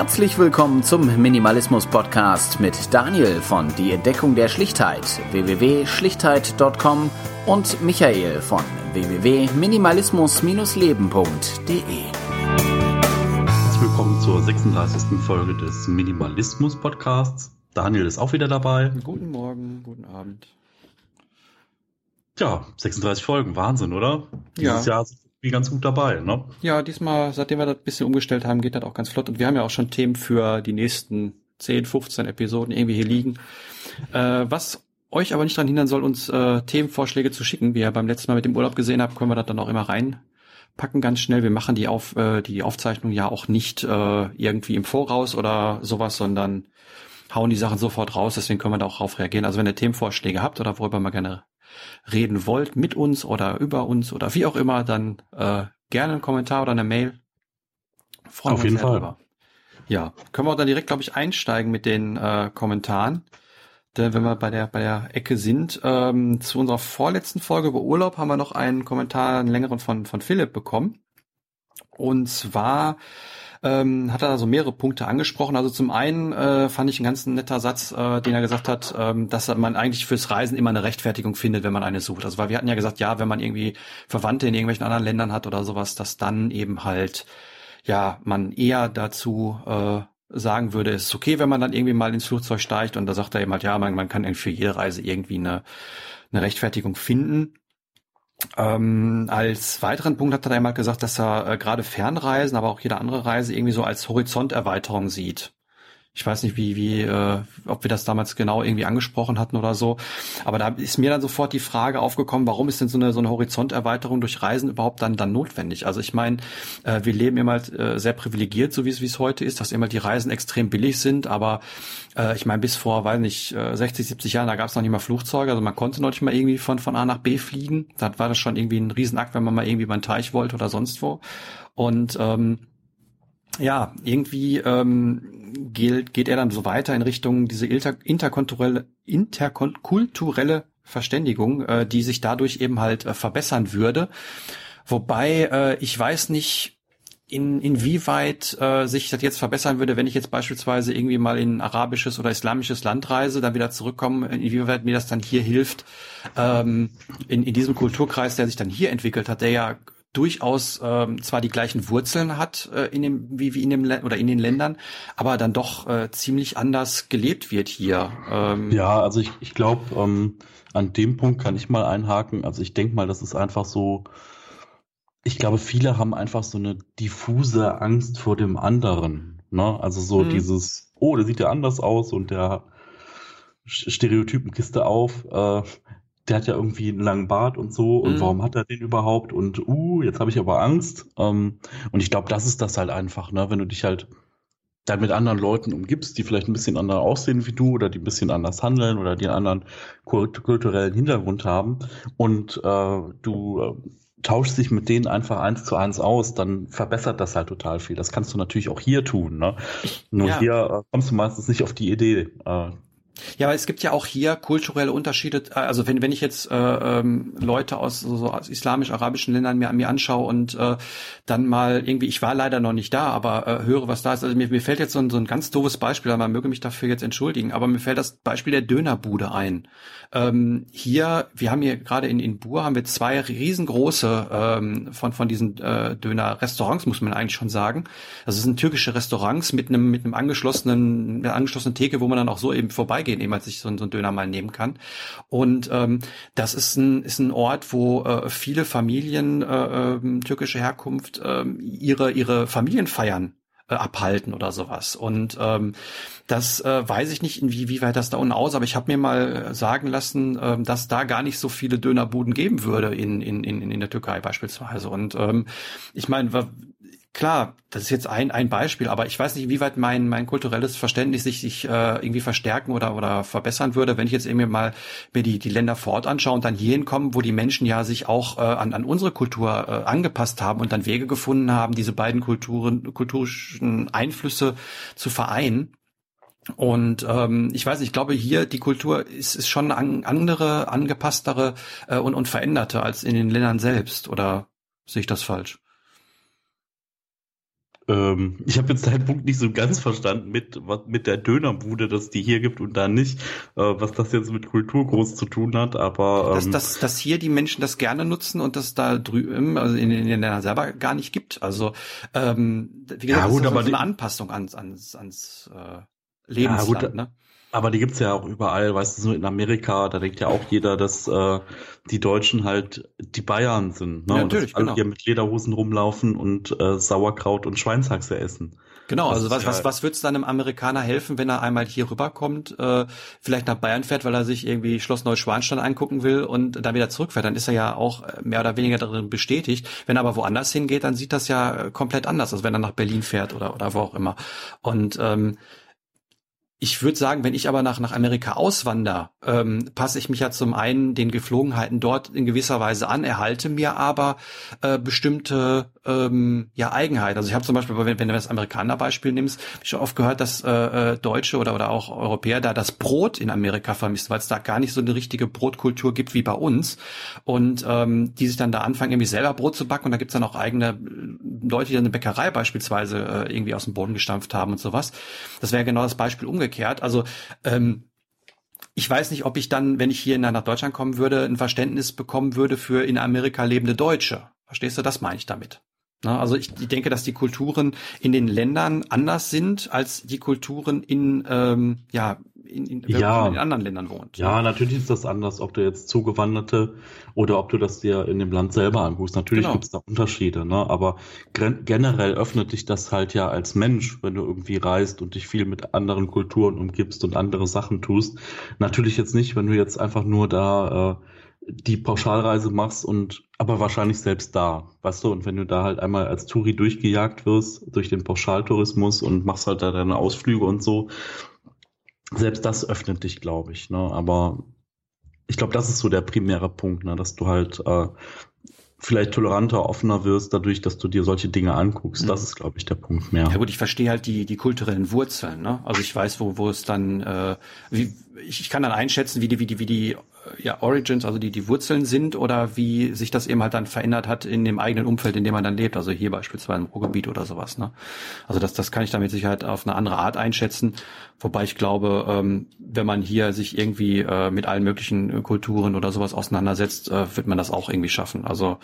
Herzlich willkommen zum Minimalismus Podcast mit Daniel von Die Entdeckung der Schlichtheit www.schlichtheit.com und Michael von www.minimalismus-leben.de. Herzlich willkommen zur 36. Folge des Minimalismus Podcasts. Daniel ist auch wieder dabei. Guten Morgen, guten Abend. Ja, 36 Folgen, Wahnsinn, oder? Ja. Dieses Jahr wir ganz gut dabei, ne? Ja, diesmal, seitdem wir das ein bisschen umgestellt haben, geht das auch ganz flott. Und wir haben ja auch schon Themen für die nächsten 10, 15 Episoden irgendwie hier liegen. Äh, was euch aber nicht daran hindern soll, uns äh, Themenvorschläge zu schicken. Wie ihr beim letzten Mal mit dem Urlaub gesehen habt, können wir das dann auch immer reinpacken ganz schnell. Wir machen die, auf, äh, die Aufzeichnung ja auch nicht äh, irgendwie im Voraus oder sowas, sondern hauen die Sachen sofort raus. Deswegen können wir da auch drauf reagieren. Also wenn ihr Themenvorschläge habt oder worüber mal gerne reden wollt mit uns oder über uns oder wie auch immer, dann äh, gerne einen Kommentar oder eine Mail. Freuen Auf jeden Fall. Darüber. Ja, können wir auch dann direkt, glaube ich, einsteigen mit den äh, Kommentaren. Denn wenn wir bei der bei der Ecke sind, ähm, zu unserer vorletzten Folge über Urlaub haben wir noch einen Kommentar, einen längeren von von Philipp bekommen. Und zwar ähm, hat er also mehrere Punkte angesprochen. Also zum einen äh, fand ich einen ganz netter Satz, äh, den er gesagt hat, ähm, dass man eigentlich fürs Reisen immer eine Rechtfertigung findet, wenn man eine sucht. Also weil wir hatten ja gesagt, ja, wenn man irgendwie Verwandte in irgendwelchen anderen Ländern hat oder sowas, dass dann eben halt ja man eher dazu äh, sagen würde, es ist okay, wenn man dann irgendwie mal ins Flugzeug steigt und da sagt er eben halt, ja, man, man kann für jede Reise irgendwie eine, eine Rechtfertigung finden. Ähm, als weiteren Punkt hat er einmal gesagt, dass er äh, gerade Fernreisen, aber auch jede andere Reise irgendwie so als Horizonterweiterung sieht. Ich weiß nicht, wie, wie, äh, ob wir das damals genau irgendwie angesprochen hatten oder so. Aber da ist mir dann sofort die Frage aufgekommen, warum ist denn so eine, so eine Horizonterweiterung durch Reisen überhaupt dann, dann notwendig? Also ich meine, äh, wir leben immer halt, äh, sehr privilegiert, so wie es, wie es heute ist, dass immer die Reisen extrem billig sind. Aber äh, ich meine, bis vor, weiß nicht, äh, 60, 70 Jahren, da gab es noch nicht mal Flugzeuge. Also man konnte noch nicht mal irgendwie von, von A nach B fliegen. Da war das schon irgendwie ein Riesenakt, wenn man mal irgendwie beim Teich wollte oder sonst wo. Und ähm, ja, irgendwie ähm, geht, geht er dann so weiter in Richtung diese inter, interkulturelle, interkulturelle Verständigung, äh, die sich dadurch eben halt äh, verbessern würde. Wobei äh, ich weiß nicht, in, inwieweit äh, sich das jetzt verbessern würde, wenn ich jetzt beispielsweise irgendwie mal in arabisches oder islamisches Land reise, dann wieder zurückkomme, inwieweit mir das dann hier hilft, ähm, in, in diesem Kulturkreis, der sich dann hier entwickelt hat, der ja durchaus ähm, zwar die gleichen Wurzeln hat äh, in dem wie wie in dem oder in den Ländern, aber dann doch äh, ziemlich anders gelebt wird hier. Ähm, ja, also ich ich glaube ähm, an dem Punkt kann ich mal einhaken. Also ich denke mal, das ist einfach so. Ich glaube, viele haben einfach so eine diffuse Angst vor dem anderen. Ne? Also so mhm. dieses, oh, der sieht ja anders aus und der Stereotypenkiste auf. Äh, der hat ja irgendwie einen langen Bart und so und mhm. warum hat er den überhaupt und uh, jetzt habe ich aber Angst. Ähm, und ich glaube, das ist das halt einfach, ne? wenn du dich halt dann mit anderen Leuten umgibst, die vielleicht ein bisschen anders aussehen wie du oder die ein bisschen anders handeln oder die einen anderen kult kulturellen Hintergrund haben und äh, du äh, tauschst dich mit denen einfach eins zu eins aus, dann verbessert das halt total viel. Das kannst du natürlich auch hier tun. Ne? Nur ja. hier äh, kommst du meistens nicht auf die Idee. Ja, aber es gibt ja auch hier kulturelle Unterschiede. Also wenn, wenn ich jetzt äh, ähm, Leute aus, so, aus islamisch-arabischen Ländern mir, mir anschaue und äh, dann mal irgendwie, ich war leider noch nicht da, aber äh, höre, was da ist. Also mir, mir fällt jetzt so ein, so ein ganz doofes Beispiel, man möge mich dafür jetzt entschuldigen, aber mir fällt das Beispiel der Dönerbude ein. Ähm, hier, wir haben hier gerade in, in Bur haben wir zwei riesengroße ähm, von, von diesen äh, Döner-Restaurants, muss man eigentlich schon sagen. Also es sind türkische Restaurants mit einem, mit einem angeschlossenen, einer angeschlossenen Theke, wo man dann auch so eben vorbeigehen, eben als sich so, so ein Döner mal nehmen kann. Und ähm, das ist ein, ist ein Ort, wo äh, viele Familien äh, äh, türkische Herkunft äh, ihre, ihre Familienfeiern äh, abhalten oder sowas. Und ähm, das äh, weiß ich nicht, inwieweit das da unten aus, aber ich habe mir mal sagen lassen, äh, dass da gar nicht so viele Dönerbuden geben würde in, in, in, in der Türkei beispielsweise. Und ähm, ich meine, Klar, das ist jetzt ein, ein Beispiel, aber ich weiß nicht, wie weit mein, mein kulturelles Verständnis sich, sich äh, irgendwie verstärken oder, oder verbessern würde, wenn ich jetzt irgendwie mal mir die, die Länder vor Ort anschaue und dann hierhin kommen, wo die Menschen ja sich auch äh, an, an unsere Kultur äh, angepasst haben und dann Wege gefunden haben, diese beiden Kulturen, kulturischen Einflüsse zu vereinen. Und ähm, ich weiß, ich glaube, hier die Kultur ist, ist schon an, andere, angepasstere äh, und, und veränderte als in den Ländern selbst. Oder sehe ich das falsch? Ähm, ich habe jetzt deinen Punkt nicht so ganz verstanden mit, was, mit der Dönerbude, dass die hier gibt und da nicht, äh, was das jetzt mit Kultur groß zu tun hat, aber. Ähm, dass, dass, dass hier die Menschen das gerne nutzen und das da drüben, also in, in den Ländern selber gar nicht gibt. Also, ähm, wie gesagt, ja, gut, das ist aber so eine Anpassung ans, ans, ans äh, Lebensland, ja, gut, ne? Aber die gibt's ja auch überall, weißt du, so in Amerika, da denkt ja auch jeder, dass äh, die Deutschen halt die Bayern sind. Ne? Ja, natürlich, und dass alle genau. hier mit Lederhosen rumlaufen und äh, Sauerkraut und Schweinshaxe essen. Genau, das also was, was, was wird's dann einem Amerikaner helfen, wenn er einmal hier rüberkommt, äh, vielleicht nach Bayern fährt, weil er sich irgendwie Schloss Neuschwanstein angucken will und dann wieder zurückfährt, dann ist er ja auch mehr oder weniger darin bestätigt. Wenn er aber woanders hingeht, dann sieht das ja komplett anders, als wenn er nach Berlin fährt oder, oder wo auch immer. Und ähm, ich würde sagen, wenn ich aber nach, nach Amerika auswander, ähm, passe ich mich ja zum einen den Geflogenheiten dort in gewisser Weise an, erhalte mir aber äh, bestimmte ähm, ja, Eigenheiten. Also ich habe zum Beispiel, wenn, wenn du das Amerikaner-Beispiel nimmst, ich schon oft gehört, dass äh, äh, Deutsche oder, oder auch Europäer da das Brot in Amerika vermisst, weil es da gar nicht so eine richtige Brotkultur gibt wie bei uns. Und ähm, die sich dann da anfangen, irgendwie selber Brot zu backen und da gibt's dann auch eigene äh, Leute, die dann eine Bäckerei beispielsweise äh, irgendwie aus dem Boden gestampft haben und sowas. Das wäre genau das Beispiel umgekehrt umgekehrt. Also ähm, ich weiß nicht, ob ich dann, wenn ich hier nach Deutschland kommen würde, ein Verständnis bekommen würde für in Amerika lebende Deutsche. Verstehst du? Das meine ich damit. Na, also ich, ich denke, dass die Kulturen in den Ländern anders sind als die Kulturen in ähm, ja in, in, ja. in anderen Ländern wohnt. Ja, natürlich ist das anders, ob du jetzt Zugewanderte oder ob du das dir in dem Land selber anguckst. Natürlich genau. gibt es da Unterschiede, ne? aber generell öffnet dich das halt ja als Mensch, wenn du irgendwie reist und dich viel mit anderen Kulturen umgibst und andere Sachen tust. Natürlich jetzt nicht, wenn du jetzt einfach nur da äh, die Pauschalreise machst und aber wahrscheinlich selbst da, weißt du, und wenn du da halt einmal als Touri durchgejagt wirst durch den Pauschaltourismus und machst halt da deine Ausflüge und so, selbst das öffnet dich, glaube ich. Ne? Aber ich glaube, das ist so der primäre Punkt, ne? dass du halt äh, vielleicht toleranter, offener wirst, dadurch, dass du dir solche Dinge anguckst. Mhm. Das ist, glaube ich, der Punkt mehr. Ja gut, ich verstehe halt die, die kulturellen Wurzeln. Ne? Also ich weiß, wo, wo es dann, äh, wie, ich, ich kann dann einschätzen, wie die, wie die, wie die ja, Origins, also die, die Wurzeln sind oder wie sich das eben halt dann verändert hat in dem eigenen Umfeld, in dem man dann lebt. Also hier beispielsweise im Ruhrgebiet oder sowas. Ne? Also das, das kann ich dann mit Sicherheit auf eine andere Art einschätzen. Wobei ich glaube, ähm, wenn man hier sich irgendwie äh, mit allen möglichen Kulturen oder sowas auseinandersetzt, äh, wird man das auch irgendwie schaffen. Also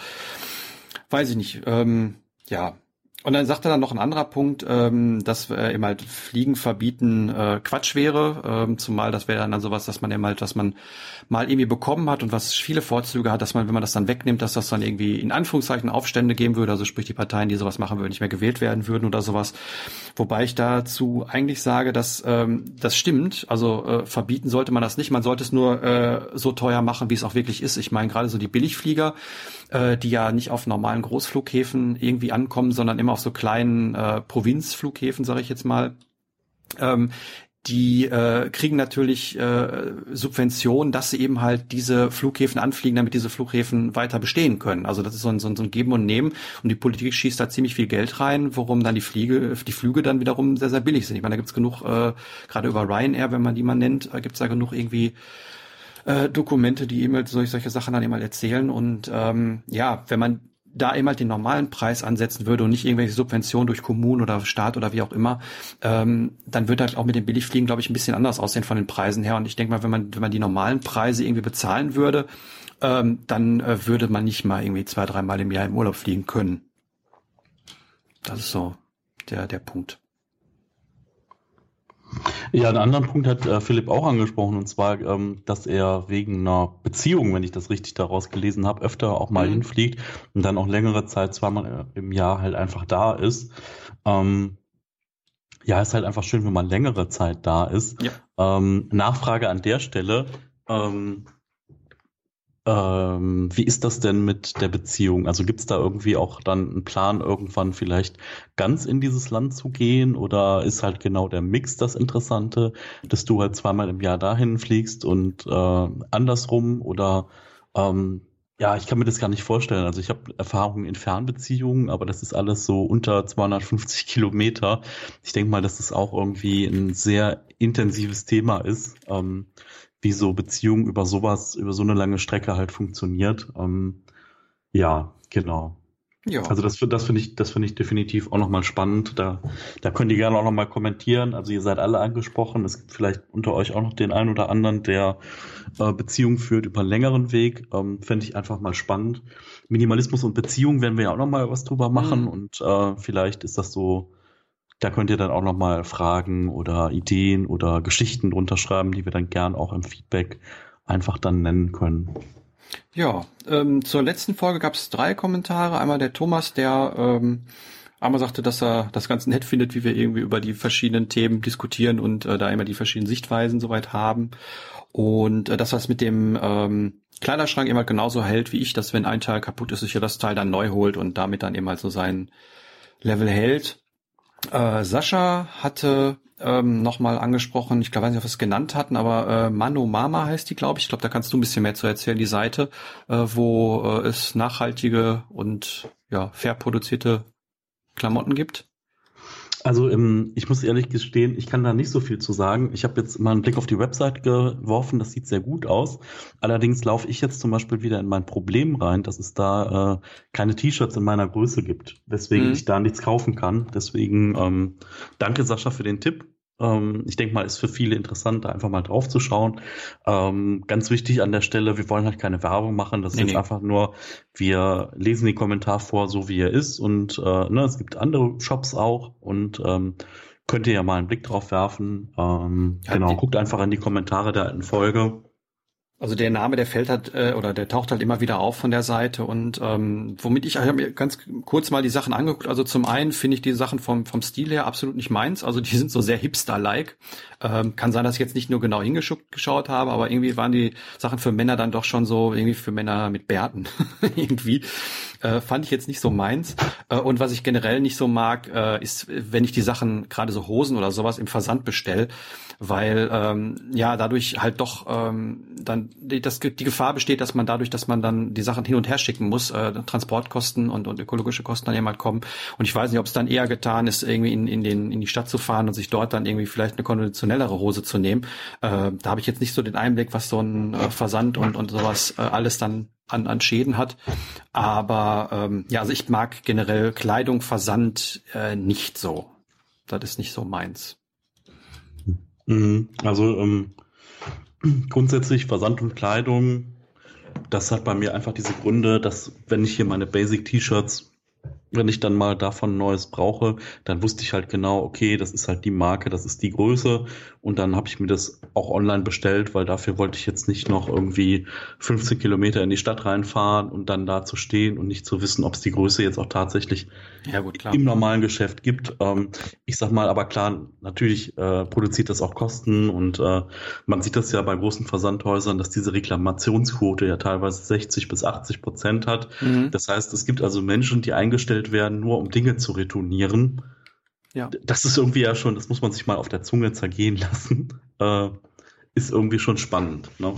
weiß ich nicht. Ähm, ja, und dann sagte dann noch ein anderer Punkt, ähm, dass äh, eben halt Fliegen verbieten äh, Quatsch wäre, ähm, zumal das wäre dann sowas, dass man eben halt, was man mal irgendwie bekommen hat und was viele Vorzüge hat, dass man, wenn man das dann wegnimmt, dass das dann irgendwie in Anführungszeichen Aufstände geben würde, also sprich die Parteien, die sowas machen würden, nicht mehr gewählt werden würden oder sowas. Wobei ich dazu eigentlich sage, dass ähm, das stimmt, also äh, verbieten sollte man das nicht, man sollte es nur äh, so teuer machen, wie es auch wirklich ist. Ich meine gerade so die Billigflieger, äh, die ja nicht auf normalen Großflughäfen irgendwie ankommen, sondern immer auf so kleinen äh, Provinzflughäfen, sage ich jetzt mal. Ähm, die äh, kriegen natürlich äh, Subventionen, dass sie eben halt diese Flughäfen anfliegen, damit diese Flughäfen weiter bestehen können. Also das ist so ein, so ein, so ein Geben und Nehmen und die Politik schießt da ziemlich viel Geld rein, worum dann die Fliege, die Flüge dann wiederum sehr, sehr billig sind. Ich meine, da gibt's genug, äh, gerade über Ryanair, wenn man die mal nennt, äh, gibt's da genug irgendwie äh, Dokumente, die eben halt solche, solche Sachen dann eben halt erzählen. Und ähm, ja, wenn man da eben halt den normalen Preis ansetzen würde und nicht irgendwelche Subventionen durch Kommunen oder Staat oder wie auch immer, ähm, dann wird halt auch mit den Billigfliegen, glaube ich, ein bisschen anders aussehen von den Preisen her. Und ich denke mal, wenn man, wenn man die normalen Preise irgendwie bezahlen würde, ähm, dann äh, würde man nicht mal irgendwie zwei, dreimal im Jahr im Urlaub fliegen können. Das ist so der, der Punkt. Ja, einen anderen Punkt hat äh, Philipp auch angesprochen, und zwar, ähm, dass er wegen einer Beziehung, wenn ich das richtig daraus gelesen habe, öfter auch mal mhm. hinfliegt und dann auch längere Zeit, zweimal im Jahr halt einfach da ist. Ähm, ja, ist halt einfach schön, wenn man längere Zeit da ist. Ja. Ähm, Nachfrage an der Stelle. Ähm, ähm, wie ist das denn mit der Beziehung? Also gibt es da irgendwie auch dann einen Plan, irgendwann vielleicht ganz in dieses Land zu gehen? Oder ist halt genau der Mix das Interessante, dass du halt zweimal im Jahr dahin fliegst und äh, andersrum? Oder ähm, ja, ich kann mir das gar nicht vorstellen. Also ich habe Erfahrungen in Fernbeziehungen, aber das ist alles so unter 250 Kilometer. Ich denke mal, dass das auch irgendwie ein sehr intensives Thema ist. Ähm, wie so Beziehung über sowas, über so eine lange Strecke halt funktioniert. Ähm, ja, genau. Ja. Also das, das finde ich, das finde ich definitiv auch nochmal spannend. Da, da könnt ihr gerne auch nochmal kommentieren. Also ihr seid alle angesprochen. Es gibt vielleicht unter euch auch noch den einen oder anderen, der äh, Beziehungen führt über einen längeren Weg. Ähm, Fände ich einfach mal spannend. Minimalismus und Beziehung werden wir ja auch nochmal was drüber machen mhm. und äh, vielleicht ist das so, da könnt ihr dann auch nochmal Fragen oder Ideen oder Geschichten drunter schreiben, die wir dann gern auch im Feedback einfach dann nennen können. Ja, ähm, zur letzten Folge gab es drei Kommentare. Einmal der Thomas, der ähm, einmal sagte, dass er das ganz nett findet, wie wir irgendwie über die verschiedenen Themen diskutieren und äh, da immer die verschiedenen Sichtweisen soweit haben. Und äh, dass das mit dem ähm, Kleiderschrank immer genauso hält wie ich, dass wenn ein Teil kaputt ist, sich ja das Teil dann neu holt und damit dann eben halt so sein Level hält. Äh, Sascha hatte ähm, nochmal angesprochen, ich glaube, weiß nicht, ob wir es genannt hatten, aber äh, Mano Mama heißt die, glaube ich. Ich glaube, da kannst du ein bisschen mehr zu erzählen, die Seite, äh, wo äh, es nachhaltige und ja, fair produzierte Klamotten gibt. Also ähm, ich muss ehrlich gestehen, ich kann da nicht so viel zu sagen. Ich habe jetzt mal einen Blick auf die Website geworfen, das sieht sehr gut aus. Allerdings laufe ich jetzt zum Beispiel wieder in mein Problem rein, dass es da äh, keine T-Shirts in meiner Größe gibt, weswegen mhm. ich da nichts kaufen kann. Deswegen ähm, danke Sascha für den Tipp. Ähm, ich denke mal, ist für viele interessant, da einfach mal drauf zu schauen. Ähm, ganz wichtig an der Stelle, wir wollen halt keine Werbung machen. Das ist nee, jetzt nee. einfach nur, wir lesen den Kommentar vor, so wie er ist. Und äh, ne, es gibt andere Shops auch und ähm, könnt ihr ja mal einen Blick drauf werfen. Ähm, ja, genau, guckt einfach in die Kommentare der alten Folge. Also der Name, der fällt halt äh, oder der taucht halt immer wieder auf von der Seite und ähm, womit ich, ich habe mir ganz kurz mal die Sachen angeguckt. Also zum einen finde ich die Sachen vom vom Stil her absolut nicht meins. Also die sind so sehr hipster-like. Ähm, kann sein, dass ich jetzt nicht nur genau hingeschaut habe, aber irgendwie waren die Sachen für Männer dann doch schon so irgendwie für Männer mit Bärten irgendwie. Äh, fand ich jetzt nicht so meins. Äh, und was ich generell nicht so mag, äh, ist, wenn ich die Sachen gerade so Hosen oder sowas im Versand bestell weil ähm, ja dadurch halt doch ähm, dann die, das, die Gefahr besteht, dass man dadurch, dass man dann die Sachen hin und her schicken muss, äh, Transportkosten und, und ökologische Kosten dann jemand kommen. Und ich weiß nicht, ob es dann eher getan ist, irgendwie in, in, den, in die Stadt zu fahren und sich dort dann irgendwie vielleicht eine konventionellere Hose zu nehmen. Äh, da habe ich jetzt nicht so den Einblick, was so ein äh, Versand und, und sowas äh, alles dann an, an Schäden hat. Aber ähm, ja, also ich mag generell Kleidung, Versand äh, nicht so. Das ist nicht so meins. Mhm. Also ähm, grundsätzlich Versand und Kleidung, das hat bei mir einfach diese Gründe, dass wenn ich hier meine Basic T-Shirts wenn ich dann mal davon Neues brauche, dann wusste ich halt genau, okay, das ist halt die Marke, das ist die Größe. Und dann habe ich mir das auch online bestellt, weil dafür wollte ich jetzt nicht noch irgendwie 15 Kilometer in die Stadt reinfahren und dann da zu stehen und nicht zu wissen, ob es die Größe jetzt auch tatsächlich ja, gut, im normalen Geschäft gibt. Ähm, ich sag mal, aber klar, natürlich äh, produziert das auch Kosten und äh, man sieht das ja bei großen Versandhäusern, dass diese Reklamationsquote ja teilweise 60 bis 80 Prozent hat. Mhm. Das heißt, es gibt also Menschen, die eingestellt eingestellt werden, nur um Dinge zu retournieren. Ja. Das ist irgendwie ja schon, das muss man sich mal auf der Zunge zergehen lassen. Äh, ist irgendwie schon spannend. Ne?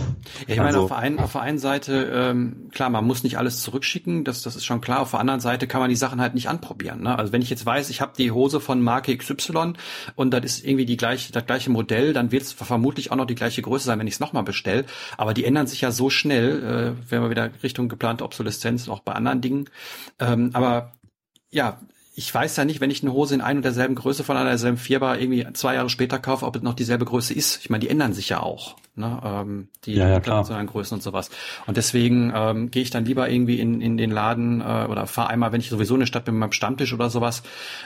Ja, ich also, meine, auf der, einen, auf der einen Seite, ähm, klar, man muss nicht alles zurückschicken, das, das ist schon klar. Auf der anderen Seite kann man die Sachen halt nicht anprobieren. Ne? Also wenn ich jetzt weiß, ich habe die Hose von Marke XY und das ist irgendwie die gleiche, das gleiche Modell, dann wird es vermutlich auch noch die gleiche Größe sein, wenn ich es nochmal bestelle. Aber die ändern sich ja so schnell, äh, wenn wir wieder Richtung geplante Obsoleszenz, auch bei anderen Dingen. Ähm, aber ja, ich weiß ja nicht, wenn ich eine Hose in ein und derselben Größe von einer derselben Firma irgendwie zwei Jahre später kaufe, ob es noch dieselbe Größe ist. Ich meine, die ändern sich ja auch, ne? ähm, die ja, ja, internationalen Größen und sowas. Und deswegen ähm, gehe ich dann lieber irgendwie in, in den Laden äh, oder fahre einmal, wenn ich sowieso in der Stadt bin mit meinem Stammtisch oder sowas,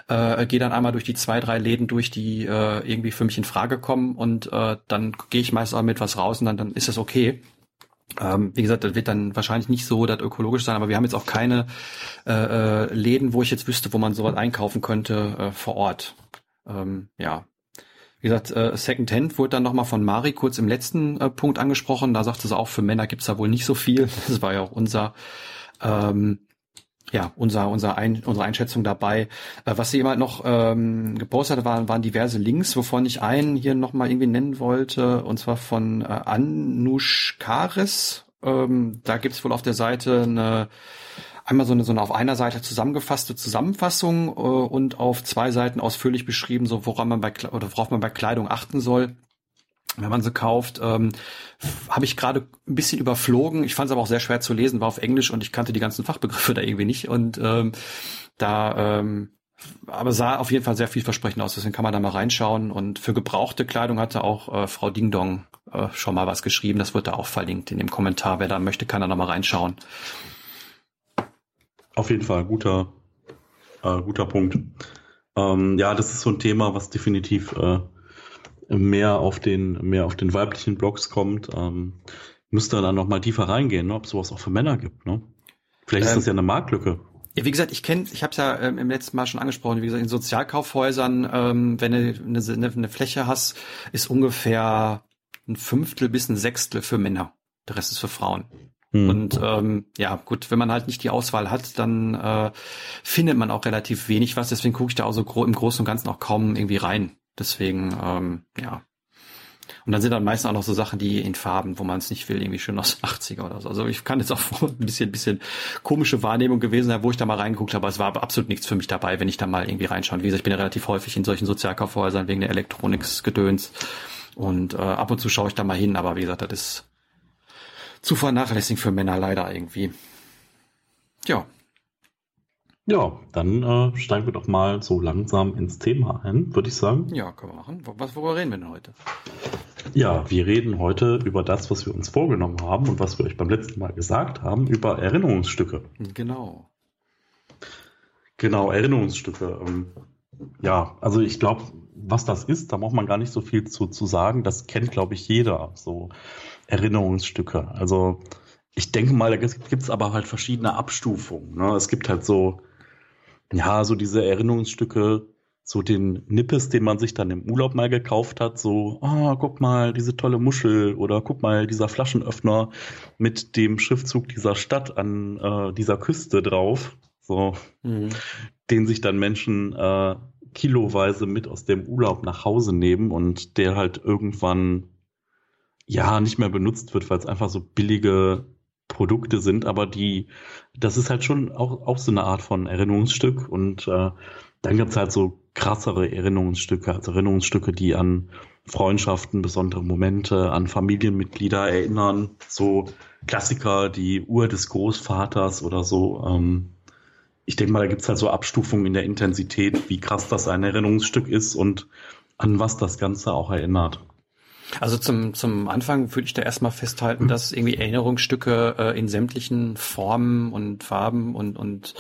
äh, gehe dann einmal durch die zwei, drei Läden durch, die äh, irgendwie für mich in Frage kommen und äh, dann gehe ich meist auch mit was raus und dann, dann ist das okay. Ähm, wie gesagt, das wird dann wahrscheinlich nicht so das ökologisch sein, aber wir haben jetzt auch keine äh, äh, Läden, wo ich jetzt wüsste, wo man sowas einkaufen könnte äh, vor Ort. Ähm, ja. Wie gesagt, äh, Second Hand wurde dann nochmal von Mari kurz im letzten äh, Punkt angesprochen. Da sagte sie auch, für Männer gibt's da wohl nicht so viel. Das war ja auch unser ähm, ja, unser, unser Ein, unsere Einschätzung dabei. Äh, was sie jemand noch ähm, gepostet hat, waren, waren diverse Links, wovon ich einen hier nochmal irgendwie nennen wollte, und zwar von äh, Anush Karis. Ähm, da gibt's wohl auf der Seite eine einmal so eine, so eine auf einer Seite zusammengefasste Zusammenfassung äh, und auf zwei Seiten ausführlich beschrieben, so woran man bei oder worauf man bei Kleidung achten soll. Wenn man sie kauft, ähm, habe ich gerade ein bisschen überflogen. Ich fand es aber auch sehr schwer zu lesen, war auf Englisch und ich kannte die ganzen Fachbegriffe da irgendwie nicht. Und ähm, da ähm, aber sah auf jeden Fall sehr vielversprechend aus, deswegen kann man da mal reinschauen. Und für gebrauchte Kleidung hatte auch äh, Frau Ding Dong äh, schon mal was geschrieben. Das wird da auch verlinkt in dem Kommentar. Wer da möchte, kann da noch mal reinschauen. Auf jeden Fall, guter, äh, guter Punkt. Ähm, ja, das ist so ein Thema, was definitiv äh, mehr auf den, mehr auf den weiblichen Blogs kommt. Ähm, müsste dann noch mal tiefer reingehen, ne, ob sowas auch für Männer gibt. Ne? Vielleicht ähm, ist das ja eine Marktlücke. Ja, wie gesagt, ich kenne, ich habe es ja ähm, im letzten Mal schon angesprochen, wie gesagt, in Sozialkaufhäusern, ähm, wenn du eine, eine, eine Fläche hast, ist ungefähr ein Fünftel bis ein Sechstel für Männer. Der Rest ist für Frauen. Hm. Und ähm, ja, gut, wenn man halt nicht die Auswahl hat, dann äh, findet man auch relativ wenig was. Deswegen gucke ich da auch so gro im Großen und Ganzen auch kaum irgendwie rein. Deswegen, ähm, ja, und dann sind dann meistens auch noch so Sachen, die in Farben, wo man es nicht will, irgendwie schön aus 80er oder so. Also ich kann jetzt auch ein bisschen, bisschen komische Wahrnehmung gewesen sein, wo ich da mal reingeguckt habe, aber es war absolut nichts für mich dabei, wenn ich da mal irgendwie reinschaue. Wie gesagt, ich bin ja relativ häufig in solchen Sozialkaufhäusern wegen der Elektronik-Gedöns. Und äh, ab und zu schaue ich da mal hin, aber wie gesagt, das ist zu vernachlässigen für Männer leider irgendwie. Ja, ja, dann äh, steigen wir doch mal so langsam ins Thema ein, würde ich sagen. Ja, können wir machen. Was, worüber reden wir denn heute? Ja, wir reden heute über das, was wir uns vorgenommen haben und was wir euch beim letzten Mal gesagt haben, über Erinnerungsstücke. Genau. Genau, Erinnerungsstücke. Ähm, ja, also ich glaube, was das ist, da braucht man gar nicht so viel zu, zu sagen. Das kennt, glaube ich, jeder, so Erinnerungsstücke. Also ich denke mal, da gibt es aber halt verschiedene Abstufungen. Ne? Es gibt halt so ja, so diese Erinnerungsstücke, so den Nippes, den man sich dann im Urlaub mal gekauft hat, so, ah, oh, guck mal, diese tolle Muschel oder guck mal, dieser Flaschenöffner mit dem Schriftzug dieser Stadt an äh, dieser Küste drauf, so, mhm. den sich dann Menschen äh, kiloweise mit aus dem Urlaub nach Hause nehmen und der halt irgendwann ja nicht mehr benutzt wird, weil es einfach so billige Produkte sind, aber die, das ist halt schon auch, auch so eine Art von Erinnerungsstück und äh, dann gibt's halt so krassere Erinnerungsstücke, also Erinnerungsstücke, die an Freundschaften, besondere Momente, an Familienmitglieder erinnern, so Klassiker, die Uhr des Großvaters oder so. Ähm, ich denke mal, da gibt's halt so Abstufungen in der Intensität, wie krass das ein Erinnerungsstück ist und an was das Ganze auch erinnert. Also zum, zum Anfang würde ich da erstmal festhalten, dass irgendwie Erinnerungsstücke äh, in sämtlichen Formen und Farben und, und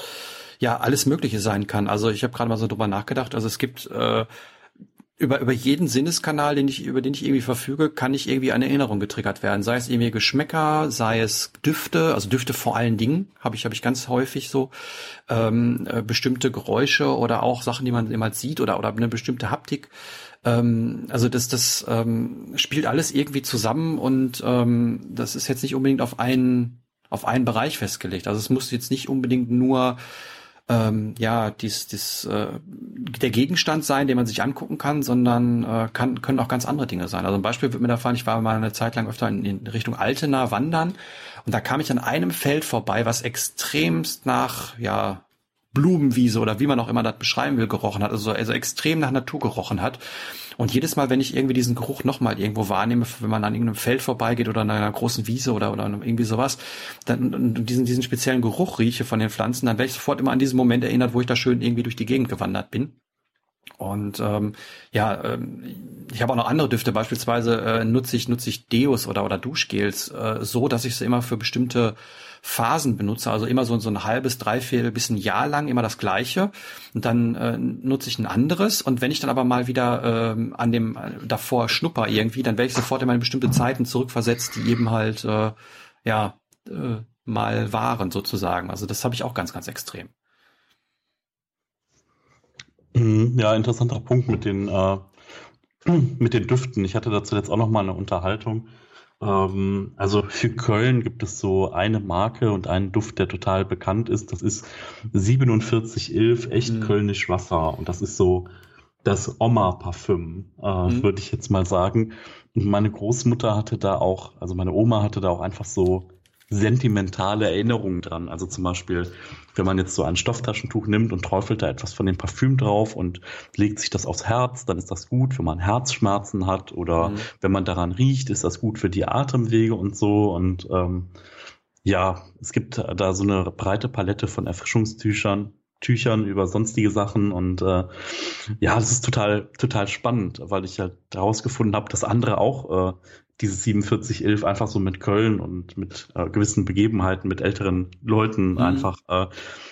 ja, alles Mögliche sein kann. Also ich habe gerade mal so drüber nachgedacht. Also es gibt äh, über, über jeden Sinneskanal, den ich, über den ich irgendwie verfüge, kann ich irgendwie eine Erinnerung getriggert werden. Sei es irgendwie Geschmäcker, sei es Düfte, also Düfte vor allen Dingen, habe ich, habe ich ganz häufig so, ähm, äh, bestimmte Geräusche oder auch Sachen, die man immer sieht oder, oder eine bestimmte Haptik. Ähm, also das, das ähm, spielt alles irgendwie zusammen und ähm, das ist jetzt nicht unbedingt auf einen, auf einen Bereich festgelegt. Also es muss jetzt nicht unbedingt nur ähm, ja, dies, dies, äh, der Gegenstand sein, den man sich angucken kann, sondern äh, kann, können auch ganz andere Dinge sein. Also ein Beispiel wird mir da fallen, ich war mal eine Zeit lang öfter in, in Richtung Altena wandern und da kam ich an einem Feld vorbei, was extremst nach, ja, Blumenwiese oder wie man auch immer das beschreiben will, gerochen hat, also, also extrem nach Natur gerochen hat. Und jedes Mal, wenn ich irgendwie diesen Geruch nochmal irgendwo wahrnehme, wenn man an irgendeinem Feld vorbeigeht oder an einer großen Wiese oder, oder irgendwie sowas, dann diesen, diesen speziellen Geruch rieche von den Pflanzen, dann werde ich sofort immer an diesen Moment erinnert, wo ich da schön irgendwie durch die Gegend gewandert bin. Und ähm, ja, ähm, ich habe auch noch andere Düfte. Beispielsweise äh, nutze ich nutze ich Deos oder oder Duschgels äh, so, dass ich sie immer für bestimmte Phasen benutze, also immer so, so ein halbes, dreiviertel bis ein Jahr lang immer das gleiche und dann äh, nutze ich ein anderes und wenn ich dann aber mal wieder äh, an dem äh, davor schnupper irgendwie, dann werde ich sofort in meine bestimmte Zeiten zurückversetzt, die eben halt äh, ja äh, mal waren sozusagen. Also das habe ich auch ganz, ganz extrem. Mhm, ja, interessanter Punkt mit den äh, mit den Düften. Ich hatte dazu jetzt auch noch mal eine Unterhaltung ähm, also für Köln gibt es so eine Marke und einen Duft, der total bekannt ist. Das ist 4711 echt mhm. Kölnisch Wasser. Und das ist so das Oma-Parfüm, äh, mhm. würde ich jetzt mal sagen. Und meine Großmutter hatte da auch, also meine Oma hatte da auch einfach so sentimentale Erinnerungen dran. Also zum Beispiel, wenn man jetzt so ein Stofftaschentuch nimmt und träufelt da etwas von dem Parfüm drauf und legt sich das aufs Herz, dann ist das gut, wenn man Herzschmerzen hat oder mhm. wenn man daran riecht, ist das gut für die Atemwege und so. Und ähm, ja, es gibt da so eine breite Palette von Erfrischungstüchern, Tüchern über sonstige Sachen und äh, ja, das ist total total spannend, weil ich halt herausgefunden habe, dass andere auch äh, dieses 4711 einfach so mit Köln und mit äh, gewissen Begebenheiten mit älteren Leuten mhm. einfach äh,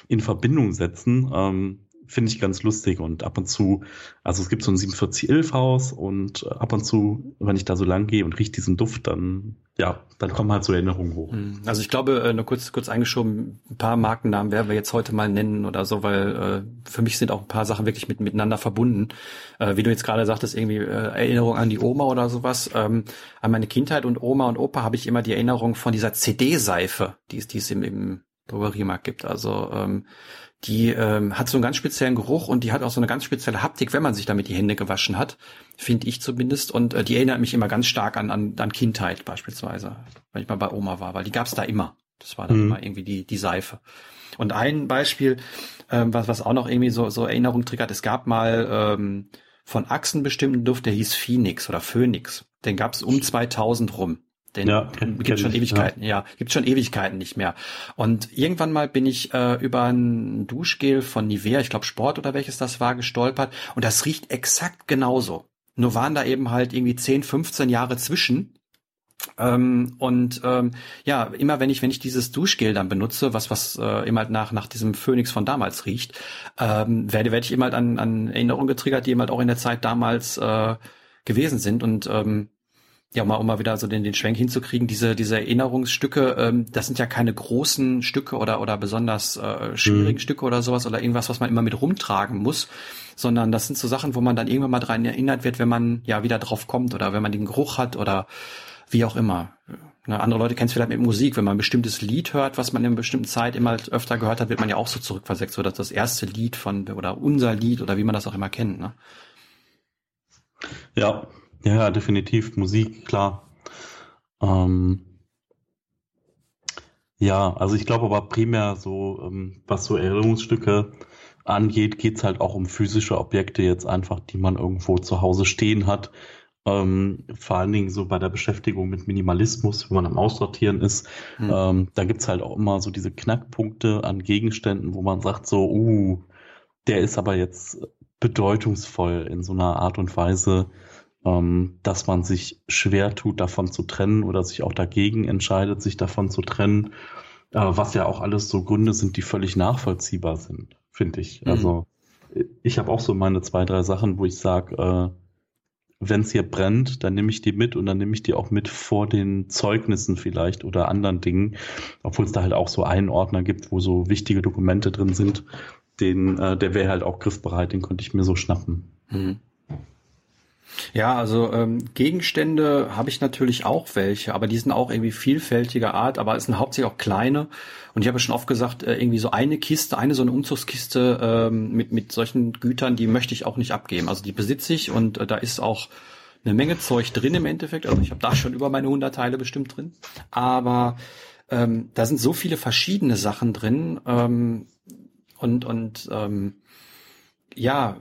in Verbindung setzen. Ähm, finde ich ganz lustig und ab und zu, also es gibt so ein 4711 Haus und äh, ab und zu, wenn ich da so lang gehe und rieche diesen Duft, dann ja, dann kommen halt so Erinnerungen hoch. Hm. Also ich glaube, äh, nur kurz kurz eingeschoben, ein paar Markennamen werden wir jetzt heute mal nennen oder so, weil äh, für mich sind auch ein paar Sachen wirklich mit, miteinander verbunden. Äh, wie du jetzt gerade sagtest, irgendwie äh, Erinnerung an die Oma oder sowas. Ähm, an meine Kindheit und Oma und Opa habe ich immer die Erinnerung von dieser CD-Seife, die es, die es im, im Drogeriemarkt gibt. Also ähm, die ähm, hat so einen ganz speziellen Geruch und die hat auch so eine ganz spezielle Haptik, wenn man sich damit die Hände gewaschen hat, finde ich zumindest. Und äh, die erinnert mich immer ganz stark an, an, an Kindheit beispielsweise, wenn ich mal bei Oma war, weil die gab's da immer. Das war dann mhm. immer irgendwie die, die Seife. Und ein Beispiel, ähm, was, was auch noch irgendwie so, so Erinnerung triggert, es gab mal ähm, von Achsen bestimmten Duft, der hieß Phoenix oder Phoenix. Den gab's um 2000 rum. Den ja, kenn, gibt schon Ewigkeiten, ja. ja, gibt schon Ewigkeiten nicht mehr. Und irgendwann mal bin ich äh, über ein Duschgel von Nivea, ich glaube Sport oder welches das war, gestolpert und das riecht exakt genauso. Nur waren da eben halt irgendwie 10, 15 Jahre zwischen. Ähm, und ähm, ja, immer wenn ich wenn ich dieses Duschgel dann benutze, was was äh, immer halt nach nach diesem Phoenix von damals riecht, ähm, werde werde ich immer halt an, an Erinnerungen getriggert, die eben halt auch in der Zeit damals äh, gewesen sind und ähm, ja, um mal, um mal wieder so den, den Schwenk hinzukriegen, diese, diese Erinnerungsstücke, ähm, das sind ja keine großen Stücke oder, oder besonders äh, schwierigen mhm. Stücke oder sowas oder irgendwas, was man immer mit rumtragen muss, sondern das sind so Sachen, wo man dann irgendwann mal dran erinnert wird, wenn man ja wieder drauf kommt oder wenn man den Geruch hat oder wie auch immer. Ne, andere Leute kennen es vielleicht mit Musik, wenn man ein bestimmtes Lied hört, was man in einer bestimmten Zeit immer öfter gehört hat, wird man ja auch so zurückversetzt, so dass das erste Lied von oder unser Lied oder wie man das auch immer kennt. Ne? Ja, ja, definitiv. Musik, klar. Ähm, ja, also ich glaube aber primär so, ähm, was so Erinnerungsstücke angeht, geht's halt auch um physische Objekte jetzt einfach, die man irgendwo zu Hause stehen hat. Ähm, vor allen Dingen so bei der Beschäftigung mit Minimalismus, wenn man am Aussortieren ist, hm. ähm, da gibt's halt auch immer so diese Knackpunkte an Gegenständen, wo man sagt so, uh, der ist aber jetzt bedeutungsvoll in so einer Art und Weise, ähm, dass man sich schwer tut, davon zu trennen oder sich auch dagegen entscheidet, sich davon zu trennen, äh, was ja auch alles so Gründe sind, die völlig nachvollziehbar sind, finde ich. Mhm. Also ich habe auch so meine zwei, drei Sachen, wo ich sage, äh, wenn es hier brennt, dann nehme ich die mit und dann nehme ich die auch mit vor den Zeugnissen vielleicht oder anderen Dingen, obwohl es da halt auch so einen Ordner gibt, wo so wichtige Dokumente drin sind, den, äh, der wäre halt auch griffbereit, den konnte ich mir so schnappen. Mhm. Ja, also ähm, Gegenstände habe ich natürlich auch welche, aber die sind auch irgendwie vielfältiger Art, aber es sind hauptsächlich auch kleine. Und ich habe schon oft gesagt, äh, irgendwie so eine Kiste, eine so eine Umzugskiste ähm, mit, mit solchen Gütern, die möchte ich auch nicht abgeben. Also die besitze ich und äh, da ist auch eine Menge Zeug drin im Endeffekt. Also ich habe da schon über meine 100 Teile bestimmt drin. Aber ähm, da sind so viele verschiedene Sachen drin ähm, und, und ähm, ja,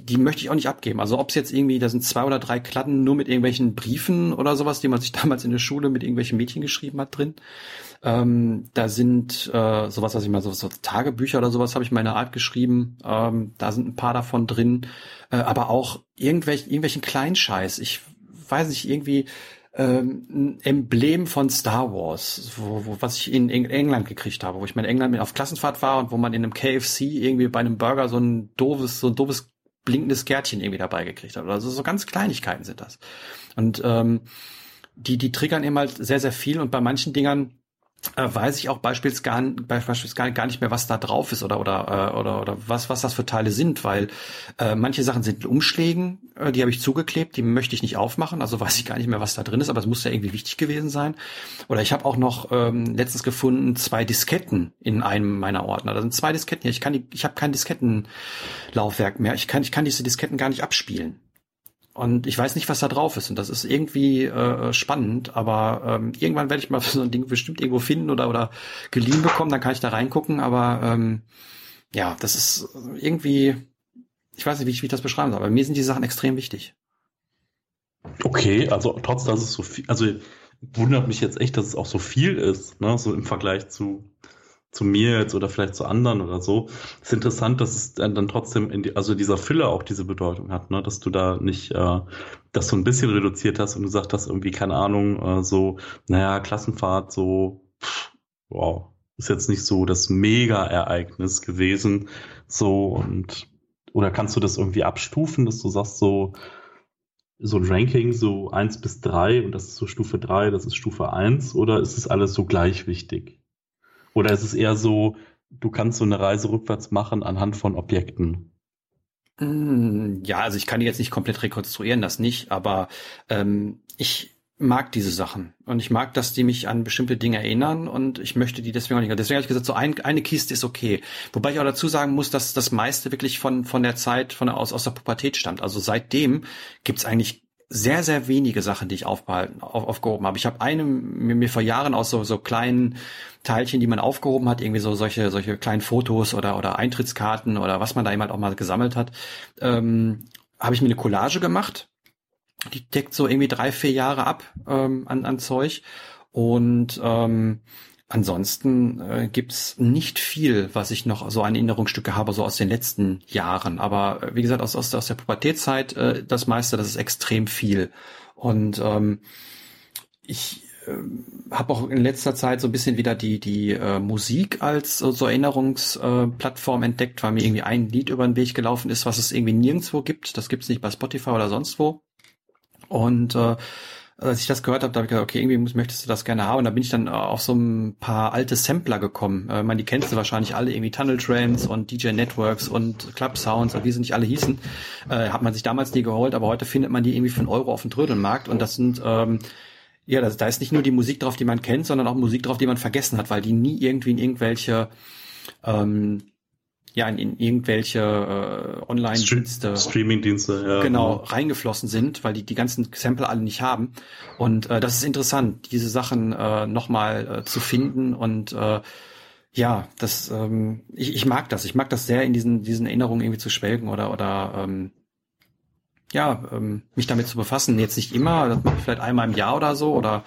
die möchte ich auch nicht abgeben. Also ob es jetzt irgendwie, da sind zwei oder drei Kladden nur mit irgendwelchen Briefen oder sowas, die man sich damals in der Schule mit irgendwelchen Mädchen geschrieben hat drin. Ähm, da sind äh, sowas, was ich mal so, so Tagebücher oder sowas habe ich meine Art geschrieben. Ähm, da sind ein paar davon drin, äh, aber auch irgendwelchen irgendwelchen Kleinscheiß. Ich weiß nicht irgendwie ähm, ein Emblem von Star Wars, wo, wo, was ich in England gekriegt habe, wo ich mal in England auf Klassenfahrt war und wo man in einem KFC irgendwie bei einem Burger so ein doofes, so ein doofes blinkendes Kärtchen irgendwie dabei gekriegt hat. Also so ganz Kleinigkeiten sind das. Und ähm, die, die triggern eben halt sehr, sehr viel und bei manchen Dingern äh, weiß ich auch beispielsweise gar, gar nicht mehr, was da drauf ist oder oder äh, oder oder was was das für Teile sind, weil äh, manche Sachen sind Umschlägen, äh, die habe ich zugeklebt, die möchte ich nicht aufmachen, also weiß ich gar nicht mehr, was da drin ist, aber es muss ja irgendwie wichtig gewesen sein. Oder ich habe auch noch ähm, letztens gefunden zwei Disketten in einem meiner Ordner. Da sind zwei Disketten hier. Ich kann die, ich habe kein Diskettenlaufwerk mehr. Ich kann ich kann diese Disketten gar nicht abspielen. Und ich weiß nicht, was da drauf ist. Und das ist irgendwie äh, spannend, aber ähm, irgendwann werde ich mal so ein Ding bestimmt irgendwo finden oder, oder geliehen bekommen, dann kann ich da reingucken, aber ähm, ja, das ist irgendwie, ich weiß nicht, wie ich, wie ich das beschreiben soll, aber mir sind die Sachen extrem wichtig. Okay, also trotz dass es so viel, also wundert mich jetzt echt, dass es auch so viel ist, ne, so im Vergleich zu zu mir jetzt oder vielleicht zu anderen oder so. Es ist interessant, dass es dann, trotzdem in die, also dieser Fülle auch diese Bedeutung hat, ne, dass du da nicht äh, das so ein bisschen reduziert hast und gesagt hast, irgendwie, keine Ahnung, äh, so, naja, Klassenfahrt, so, pff, wow, ist jetzt nicht so das Mega-Ereignis gewesen, so und oder kannst du das irgendwie abstufen, dass du sagst, so, so ein Ranking, so eins bis drei und das ist so Stufe drei, das ist Stufe eins oder ist es alles so gleich wichtig? Oder ist es eher so, du kannst so eine Reise rückwärts machen anhand von Objekten? Mm, ja, also ich kann die jetzt nicht komplett rekonstruieren, das nicht, aber ähm, ich mag diese Sachen und ich mag, dass die mich an bestimmte Dinge erinnern und ich möchte die deswegen auch nicht. Deswegen habe ich gesagt, so ein, eine Kiste ist okay. Wobei ich auch dazu sagen muss, dass das meiste wirklich von von der Zeit von aus aus der Pubertät stammt. Also seitdem gibt's eigentlich sehr, sehr wenige Sachen, die ich aufbehalten, auf, aufgehoben habe. Ich habe eine mir, mir vor Jahren aus so, so kleinen Teilchen, die man aufgehoben hat, irgendwie so solche, solche kleinen Fotos oder, oder Eintrittskarten oder was man da jemand auch mal gesammelt hat, ähm, habe ich mir eine Collage gemacht. Die deckt so irgendwie drei, vier Jahre ab ähm, an, an Zeug. Und ähm, Ansonsten äh, gibt's nicht viel, was ich noch so an Erinnerungsstücke habe, so aus den letzten Jahren. Aber äh, wie gesagt, aus, aus, aus der Pubertätzeit, äh, das meiste, das ist extrem viel. Und ähm, ich äh, habe auch in letzter Zeit so ein bisschen wieder die, die äh, Musik als so, so Erinnerungsplattform äh, entdeckt, weil mir irgendwie ein Lied über den Weg gelaufen ist, was es irgendwie nirgendwo gibt. Das gibt's nicht bei Spotify oder sonst wo. Und äh, als ich das gehört habe, da habe ich gedacht, okay, irgendwie muss, möchtest du das gerne haben. Und da bin ich dann auf so ein paar alte Sampler gekommen. Äh, man, die kennst du wahrscheinlich alle, irgendwie Tunnel Trends und DJ Networks und Club Sounds und wie sie nicht alle hießen. Äh, hat man sich damals nie geholt, aber heute findet man die irgendwie für einen Euro auf dem Trödelmarkt. Und das sind ähm, ja, das, da ist nicht nur die Musik drauf, die man kennt, sondern auch Musik drauf, die man vergessen hat, weil die nie irgendwie in irgendwelche ähm, ja in, in irgendwelche äh, Online-Dienste, Streaming-Dienste, ja, genau, genau reingeflossen sind, weil die die ganzen Sample alle nicht haben. Und äh, das ist interessant, diese Sachen äh, nochmal äh, zu finden und äh, ja, das ähm, ich, ich mag das. Ich mag das sehr, in diesen diesen Erinnerungen irgendwie zu schwelgen oder oder ähm, ja ähm, mich damit zu befassen. Jetzt nicht immer, das mache ich vielleicht einmal im Jahr oder so oder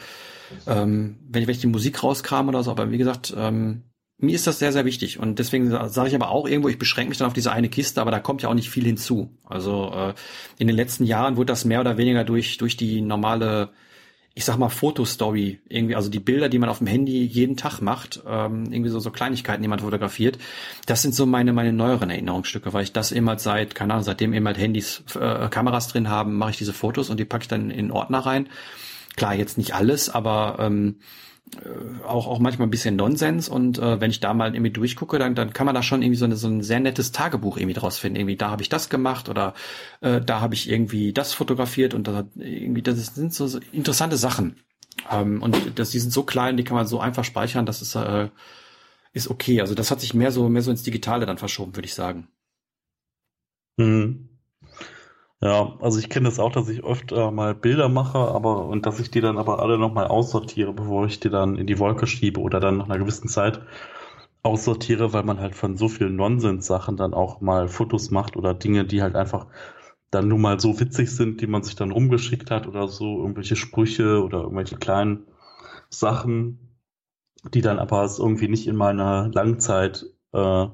ähm, wenn ich, wenn ich die Musik rauskram oder so. Aber wie gesagt, ähm, mir ist das sehr, sehr wichtig. Und deswegen sage ich aber auch irgendwo, ich beschränke mich dann auf diese eine Kiste, aber da kommt ja auch nicht viel hinzu. Also äh, in den letzten Jahren wurde das mehr oder weniger durch, durch die normale, ich sag mal, Fotostory, irgendwie, also die Bilder, die man auf dem Handy jeden Tag macht, ähm, irgendwie so, so Kleinigkeiten, die man fotografiert, das sind so meine, meine neueren Erinnerungsstücke, weil ich das eben halt seit, keine Ahnung, seitdem eben halt Handys, äh, Kameras drin haben, mache ich diese Fotos und die packe ich dann in Ordner rein. Klar, jetzt nicht alles, aber ähm, äh, auch, auch manchmal ein bisschen Nonsens und äh, wenn ich da mal irgendwie durchgucke, dann, dann kann man da schon irgendwie so, eine, so ein sehr nettes Tagebuch irgendwie draus finden. Irgendwie da habe ich das gemacht oder äh, da habe ich irgendwie das fotografiert und da, irgendwie das sind so, so interessante Sachen. Ähm, und das, die sind so klein, die kann man so einfach speichern, das ist, äh, ist okay. Also das hat sich mehr so, mehr so ins Digitale dann verschoben, würde ich sagen. Mhm. Ja, also ich kenne das auch, dass ich oft äh, mal Bilder mache, aber und dass ich die dann aber alle nochmal aussortiere, bevor ich die dann in die Wolke schiebe oder dann nach einer gewissen Zeit aussortiere, weil man halt von so vielen Nonsens-Sachen dann auch mal Fotos macht oder Dinge, die halt einfach dann nur mal so witzig sind, die man sich dann rumgeschickt hat oder so, irgendwelche Sprüche oder irgendwelche kleinen Sachen, die dann aber irgendwie nicht in meiner Langzeit äh,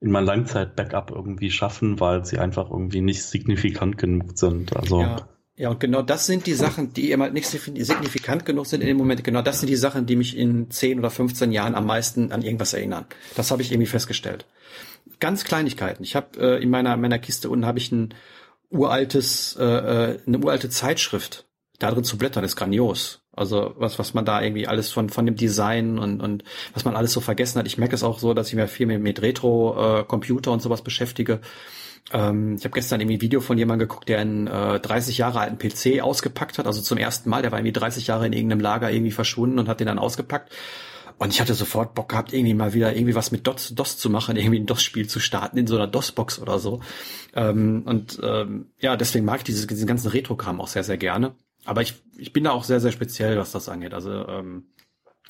in mein Langzeit-Backup irgendwie schaffen, weil sie einfach irgendwie nicht signifikant genug sind. Also ja. Ja, und genau das sind die Sachen, die immer nicht signifikant genug sind in dem Moment. Genau das sind die Sachen, die mich in 10 oder 15 Jahren am meisten an irgendwas erinnern. Das habe ich irgendwie festgestellt. Ganz Kleinigkeiten. Ich habe äh, in meiner meiner Kiste unten habe ich ein uraltes äh, äh eine uralte Zeitschrift. Da drin zu blättern ist grandios. Also was, was man da irgendwie alles von, von dem Design und, und was man alles so vergessen hat. Ich merke es auch so, dass ich mir viel mit, mit Retro-Computer äh, und sowas beschäftige. Ähm, ich habe gestern irgendwie ein Video von jemandem geguckt, der einen äh, 30 Jahre alten PC ausgepackt hat, also zum ersten Mal. Der war irgendwie 30 Jahre in irgendeinem Lager irgendwie verschwunden und hat den dann ausgepackt. Und ich hatte sofort Bock gehabt, irgendwie mal wieder irgendwie was mit DOS, DOS zu machen, irgendwie ein DOS-Spiel zu starten in so einer DOS-Box oder so. Ähm, und ähm, ja, deswegen mag ich diese, diesen ganzen Retro-Kram auch sehr, sehr gerne. Aber ich, ich bin da auch sehr, sehr speziell, was das angeht. Also ähm,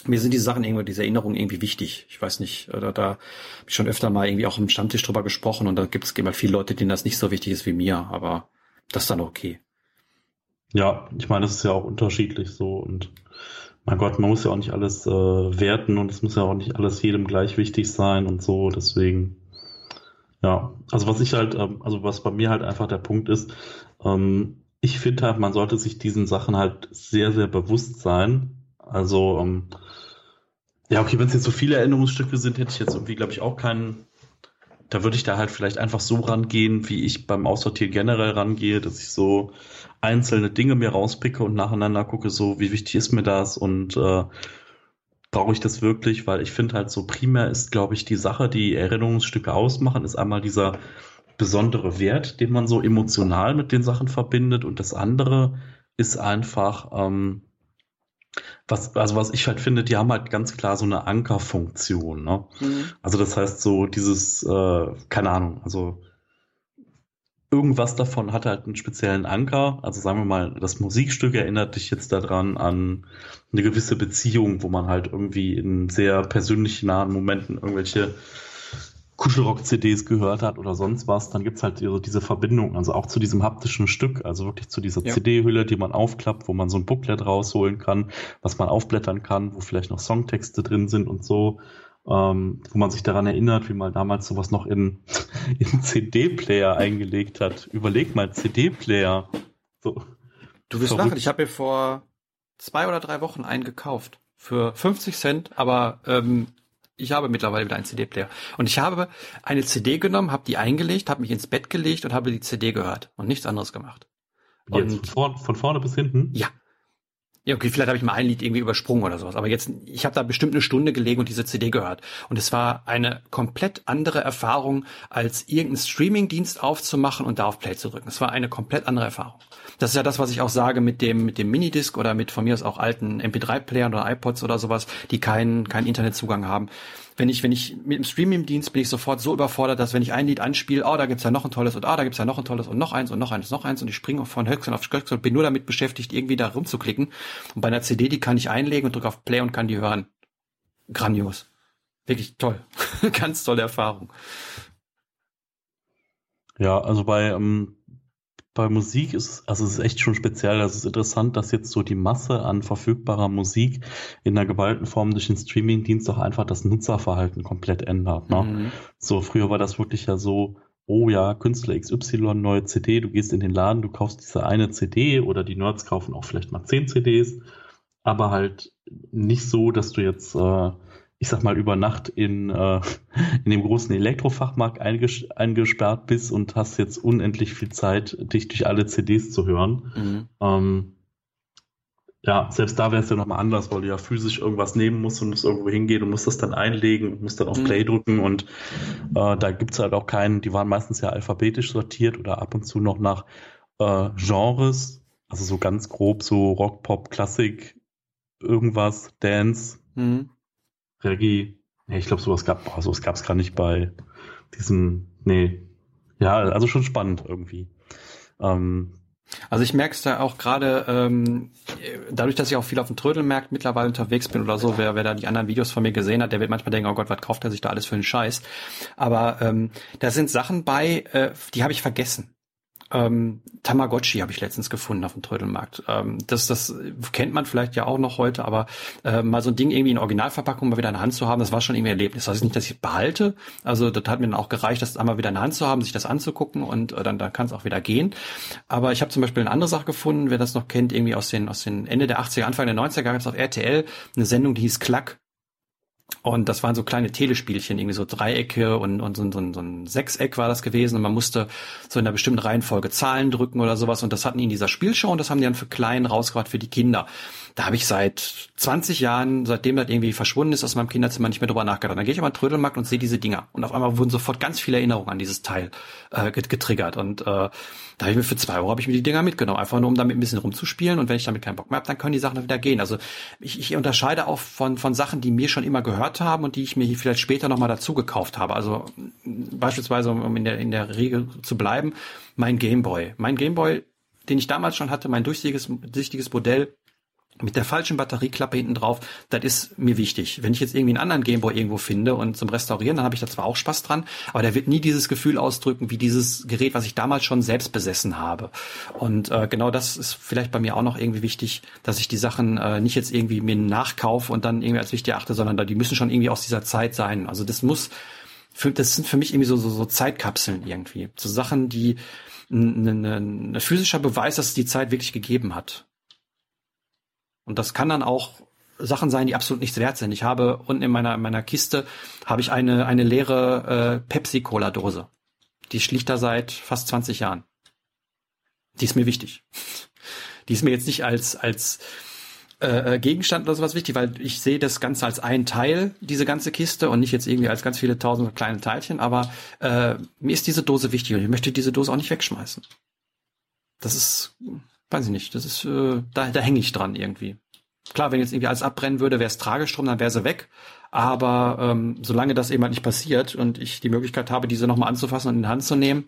mir sind diese Sachen irgendwie, diese Erinnerungen irgendwie wichtig. Ich weiß nicht, äh, da, da habe ich schon öfter mal irgendwie auch im Stammtisch drüber gesprochen und da gibt es immer viele Leute, denen das nicht so wichtig ist wie mir, aber das ist dann okay. Ja, ich meine, das ist ja auch unterschiedlich so und mein Gott, man muss ja auch nicht alles äh, werten und es muss ja auch nicht alles jedem gleich wichtig sein und so, deswegen, ja, also was ich halt, ähm, also was bei mir halt einfach der Punkt ist, ähm, ich finde halt, man sollte sich diesen Sachen halt sehr, sehr bewusst sein. Also, ähm, ja, okay, wenn es jetzt so viele Erinnerungsstücke sind, hätte ich jetzt irgendwie, glaube ich, auch keinen, da würde ich da halt vielleicht einfach so rangehen, wie ich beim Aussortieren generell rangehe, dass ich so einzelne Dinge mir rauspicke und nacheinander gucke, so wie wichtig ist mir das und äh, brauche ich das wirklich, weil ich finde halt so primär ist, glaube ich, die Sache, die Erinnerungsstücke ausmachen, ist einmal dieser besondere Wert, den man so emotional mit den Sachen verbindet und das andere ist einfach, ähm, was, also was ich halt finde, die haben halt ganz klar so eine Ankerfunktion. Ne? Mhm. Also das heißt so dieses, äh, keine Ahnung, also irgendwas davon hat halt einen speziellen Anker. Also sagen wir mal, das Musikstück erinnert dich jetzt daran an eine gewisse Beziehung, wo man halt irgendwie in sehr persönlich nahen Momenten irgendwelche Kuschelrock-CDs gehört hat oder sonst was, dann gibt's halt so diese Verbindung, also auch zu diesem haptischen Stück, also wirklich zu dieser ja. CD-Hülle, die man aufklappt, wo man so ein Booklet rausholen kann, was man aufblättern kann, wo vielleicht noch Songtexte drin sind und so ähm, wo man sich daran erinnert, wie man damals sowas noch in, in CD-Player eingelegt hat. Überleg mal, CD-Player. So. Du wirst lachen, ich habe mir vor zwei oder drei Wochen einen gekauft. Für 50 Cent, aber ähm, ich habe mittlerweile wieder einen CD-Player. Und ich habe eine CD genommen, habe die eingelegt, habe mich ins Bett gelegt und habe die CD gehört und nichts anderes gemacht. Jetzt und, von, vorne, von vorne bis hinten? Ja, ja, okay, vielleicht habe ich mal ein Lied irgendwie übersprungen oder sowas. Aber jetzt, ich habe da bestimmt eine Stunde gelegen und diese CD gehört. Und es war eine komplett andere Erfahrung, als irgendeinen Streaming-Dienst aufzumachen und da auf Play zu drücken. Es war eine komplett andere Erfahrung. Das ist ja das, was ich auch sage mit dem, mit dem Minidisc oder mit von mir aus auch alten MP3-Playern oder iPods oder sowas, die keinen, keinen Internetzugang haben wenn ich, wenn ich mit dem Streaming-Dienst bin ich sofort so überfordert, dass wenn ich ein Lied anspiele, oh, da gibt's ja noch ein tolles und ah, da gibt's ja noch ein tolles und noch eins und noch eins, noch eins und ich springe von Höchstchen auf Stöckchen und bin nur damit beschäftigt, irgendwie da rumzuklicken. Und bei einer CD, die kann ich einlegen und drücke auf Play und kann die hören. Grandios. Wirklich toll. Ganz tolle Erfahrung. Ja, also bei ähm, bei Musik ist also es ist echt schon speziell. Das ist interessant, dass jetzt so die Masse an verfügbarer Musik in der geballten Form durch den Streamingdienst auch einfach das Nutzerverhalten komplett ändert. Ne? Mhm. So früher war das wirklich ja so, oh ja, Künstler XY, neue CD, du gehst in den Laden, du kaufst diese eine CD oder die Nerds kaufen auch vielleicht mal zehn CDs, aber halt nicht so, dass du jetzt äh, ich sag mal, über Nacht in, äh, in dem großen Elektrofachmarkt einges eingesperrt bist und hast jetzt unendlich viel Zeit, dich durch alle CDs zu hören. Mhm. Ähm, ja, selbst da wäre es ja nochmal anders, weil du ja physisch irgendwas nehmen musst und musst irgendwo hingehen und musst das dann einlegen und musst dann auf mhm. Play drücken und äh, da gibt's halt auch keinen, die waren meistens ja alphabetisch sortiert oder ab und zu noch nach äh, Genres, also so ganz grob so Rock, Pop, Klassik, irgendwas, Dance. Mhm. Reggae. Nee, ich glaube, sowas gab oh, sowas gab's gar nicht bei diesem. Nee. Ja, also schon spannend irgendwie. Ähm, also ich merke es da auch gerade, ähm, dadurch, dass ich auch viel auf dem Trödelmarkt mittlerweile unterwegs bin oder so, wer, wer da die anderen Videos von mir gesehen hat, der wird manchmal denken, oh Gott, was kauft er sich da alles für einen Scheiß. Aber ähm, da sind Sachen bei, äh, die habe ich vergessen. Ähm, Tamagotchi habe ich letztens gefunden auf dem Trödelmarkt. Ähm, das, das kennt man vielleicht ja auch noch heute, aber äh, mal so ein Ding irgendwie in Originalverpackung mal wieder in der Hand zu haben, das war schon irgendwie ein Erlebnis. Das heißt nicht, dass ich behalte. Also das hat mir dann auch gereicht, das einmal wieder in der Hand zu haben, sich das anzugucken und äh, dann, dann kann es auch wieder gehen. Aber ich habe zum Beispiel eine andere Sache gefunden, wer das noch kennt, irgendwie aus den, aus den Ende der 80er, Anfang der 90er gab es auf RTL eine Sendung, die hieß Klack. Und das waren so kleine Telespielchen, irgendwie so Dreiecke und, und so, so, so ein Sechseck war das gewesen. Und man musste so in einer bestimmten Reihenfolge Zahlen drücken oder sowas. Und das hatten die in dieser Spielshow und das haben die dann für klein rausgebracht für die Kinder. Da habe ich seit 20 Jahren, seitdem das irgendwie verschwunden ist aus meinem Kinderzimmer, nicht mehr drüber nachgedacht. Dann gehe ich aber in den Trödelmarkt und sehe diese Dinger. Und auf einmal wurden sofort ganz viele Erinnerungen an dieses Teil äh, getriggert. Und äh, da habe ich mir für zwei Euro habe ich mir die Dinger mitgenommen, einfach nur um damit ein bisschen rumzuspielen. Und wenn ich damit keinen Bock mehr habe, dann können die Sachen wieder gehen. Also ich, ich unterscheide auch von, von Sachen, die mir schon immer gehört haben und die ich mir vielleicht später nochmal dazu gekauft habe. Also beispielsweise, um in der, in der Regel zu bleiben, mein Gameboy. Mein Gameboy, den ich damals schon hatte, mein durchsichtiges, durchsichtiges Modell, mit der falschen Batterieklappe hinten drauf, das ist mir wichtig. Wenn ich jetzt irgendwie einen anderen Gameboy irgendwo finde und zum Restaurieren, dann habe ich da zwar auch Spaß dran, aber der wird nie dieses Gefühl ausdrücken wie dieses Gerät, was ich damals schon selbst besessen habe. Und äh, genau das ist vielleicht bei mir auch noch irgendwie wichtig, dass ich die Sachen äh, nicht jetzt irgendwie mir nachkaufe und dann irgendwie als wichtig achte, sondern die müssen schon irgendwie aus dieser Zeit sein. Also das muss, für, das sind für mich irgendwie so, so, so Zeitkapseln irgendwie. So Sachen, die ein physischer Beweis, dass es die Zeit wirklich gegeben hat. Und das kann dann auch Sachen sein, die absolut nichts wert sind. Ich habe unten in meiner, in meiner Kiste habe ich eine, eine leere äh, Pepsi-Cola-Dose. Die schlicht da seit fast 20 Jahren. Die ist mir wichtig. Die ist mir jetzt nicht als, als äh, äh, Gegenstand oder sowas wichtig, weil ich sehe das Ganze als ein Teil, diese ganze Kiste, und nicht jetzt irgendwie als ganz viele tausend kleine Teilchen, aber äh, mir ist diese Dose wichtig und ich möchte diese Dose auch nicht wegschmeißen. Das ist weiß ich nicht, das ist, äh, da, da hänge ich dran irgendwie. Klar, wenn jetzt irgendwie alles abbrennen würde, wäre es tragisch drum, dann wäre sie weg. Aber ähm, solange das eben halt nicht passiert und ich die Möglichkeit habe, diese nochmal anzufassen und in die Hand zu nehmen,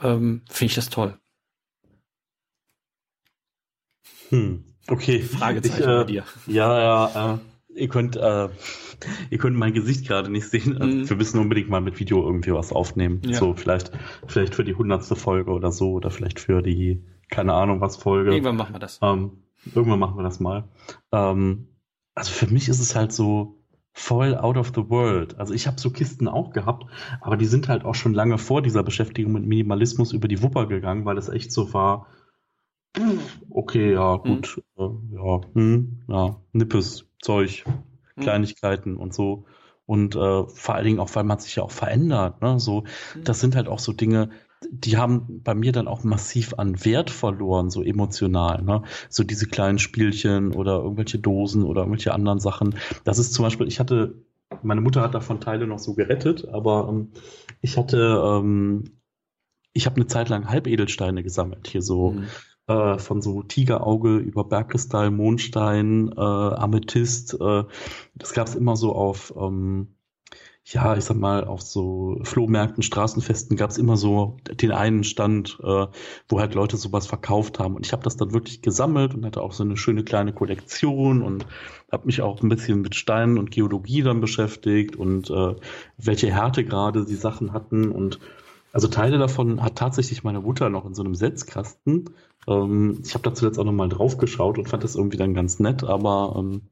ähm, finde ich das toll. Hm, okay. Fragezeichen ich, äh, bei dir. Ja, ja, äh, ihr könnt, äh, ihr könnt mein Gesicht gerade nicht sehen. Also mhm. Wir müssen unbedingt mal mit Video irgendwie was aufnehmen. Ja. So, vielleicht, vielleicht für die hundertste Folge oder so, oder vielleicht für die keine Ahnung was Folge. Irgendwann machen wir das. Ähm, irgendwann machen wir das mal. Ähm, also für mich ist es halt so voll out of the world. Also ich habe so Kisten auch gehabt, aber die sind halt auch schon lange vor dieser Beschäftigung mit Minimalismus über die Wupper gegangen, weil es echt so war, okay, ja, gut, mhm. äh, ja, hm, ja, Nippes, Zeug, mhm. Kleinigkeiten und so. Und äh, vor allen Dingen auch, weil man sich ja auch verändert. Ne? So, mhm. das sind halt auch so Dinge, die haben bei mir dann auch massiv an Wert verloren, so emotional. Ne? So diese kleinen Spielchen oder irgendwelche Dosen oder irgendwelche anderen Sachen. Das ist zum Beispiel, ich hatte, meine Mutter hat davon Teile noch so gerettet, aber ähm, ich hatte, ähm, ich habe eine Zeit lang Halbedelsteine gesammelt, hier so. Mhm. Äh, von so Tigerauge über Bergkristall, Mondstein, äh, Amethyst. Äh, das gab es immer so auf ähm, ja, ich sag mal, auf so Flohmärkten, Straßenfesten gab es immer so den einen Stand, äh, wo halt Leute sowas verkauft haben. Und ich habe das dann wirklich gesammelt und hatte auch so eine schöne kleine Kollektion und habe mich auch ein bisschen mit Steinen und Geologie dann beschäftigt und äh, welche Härtegrade die Sachen hatten. Und also Teile davon hat tatsächlich meine Mutter noch in so einem Setzkasten. Ähm, ich habe da zuletzt auch nochmal drauf geschaut und fand das irgendwie dann ganz nett, aber ähm,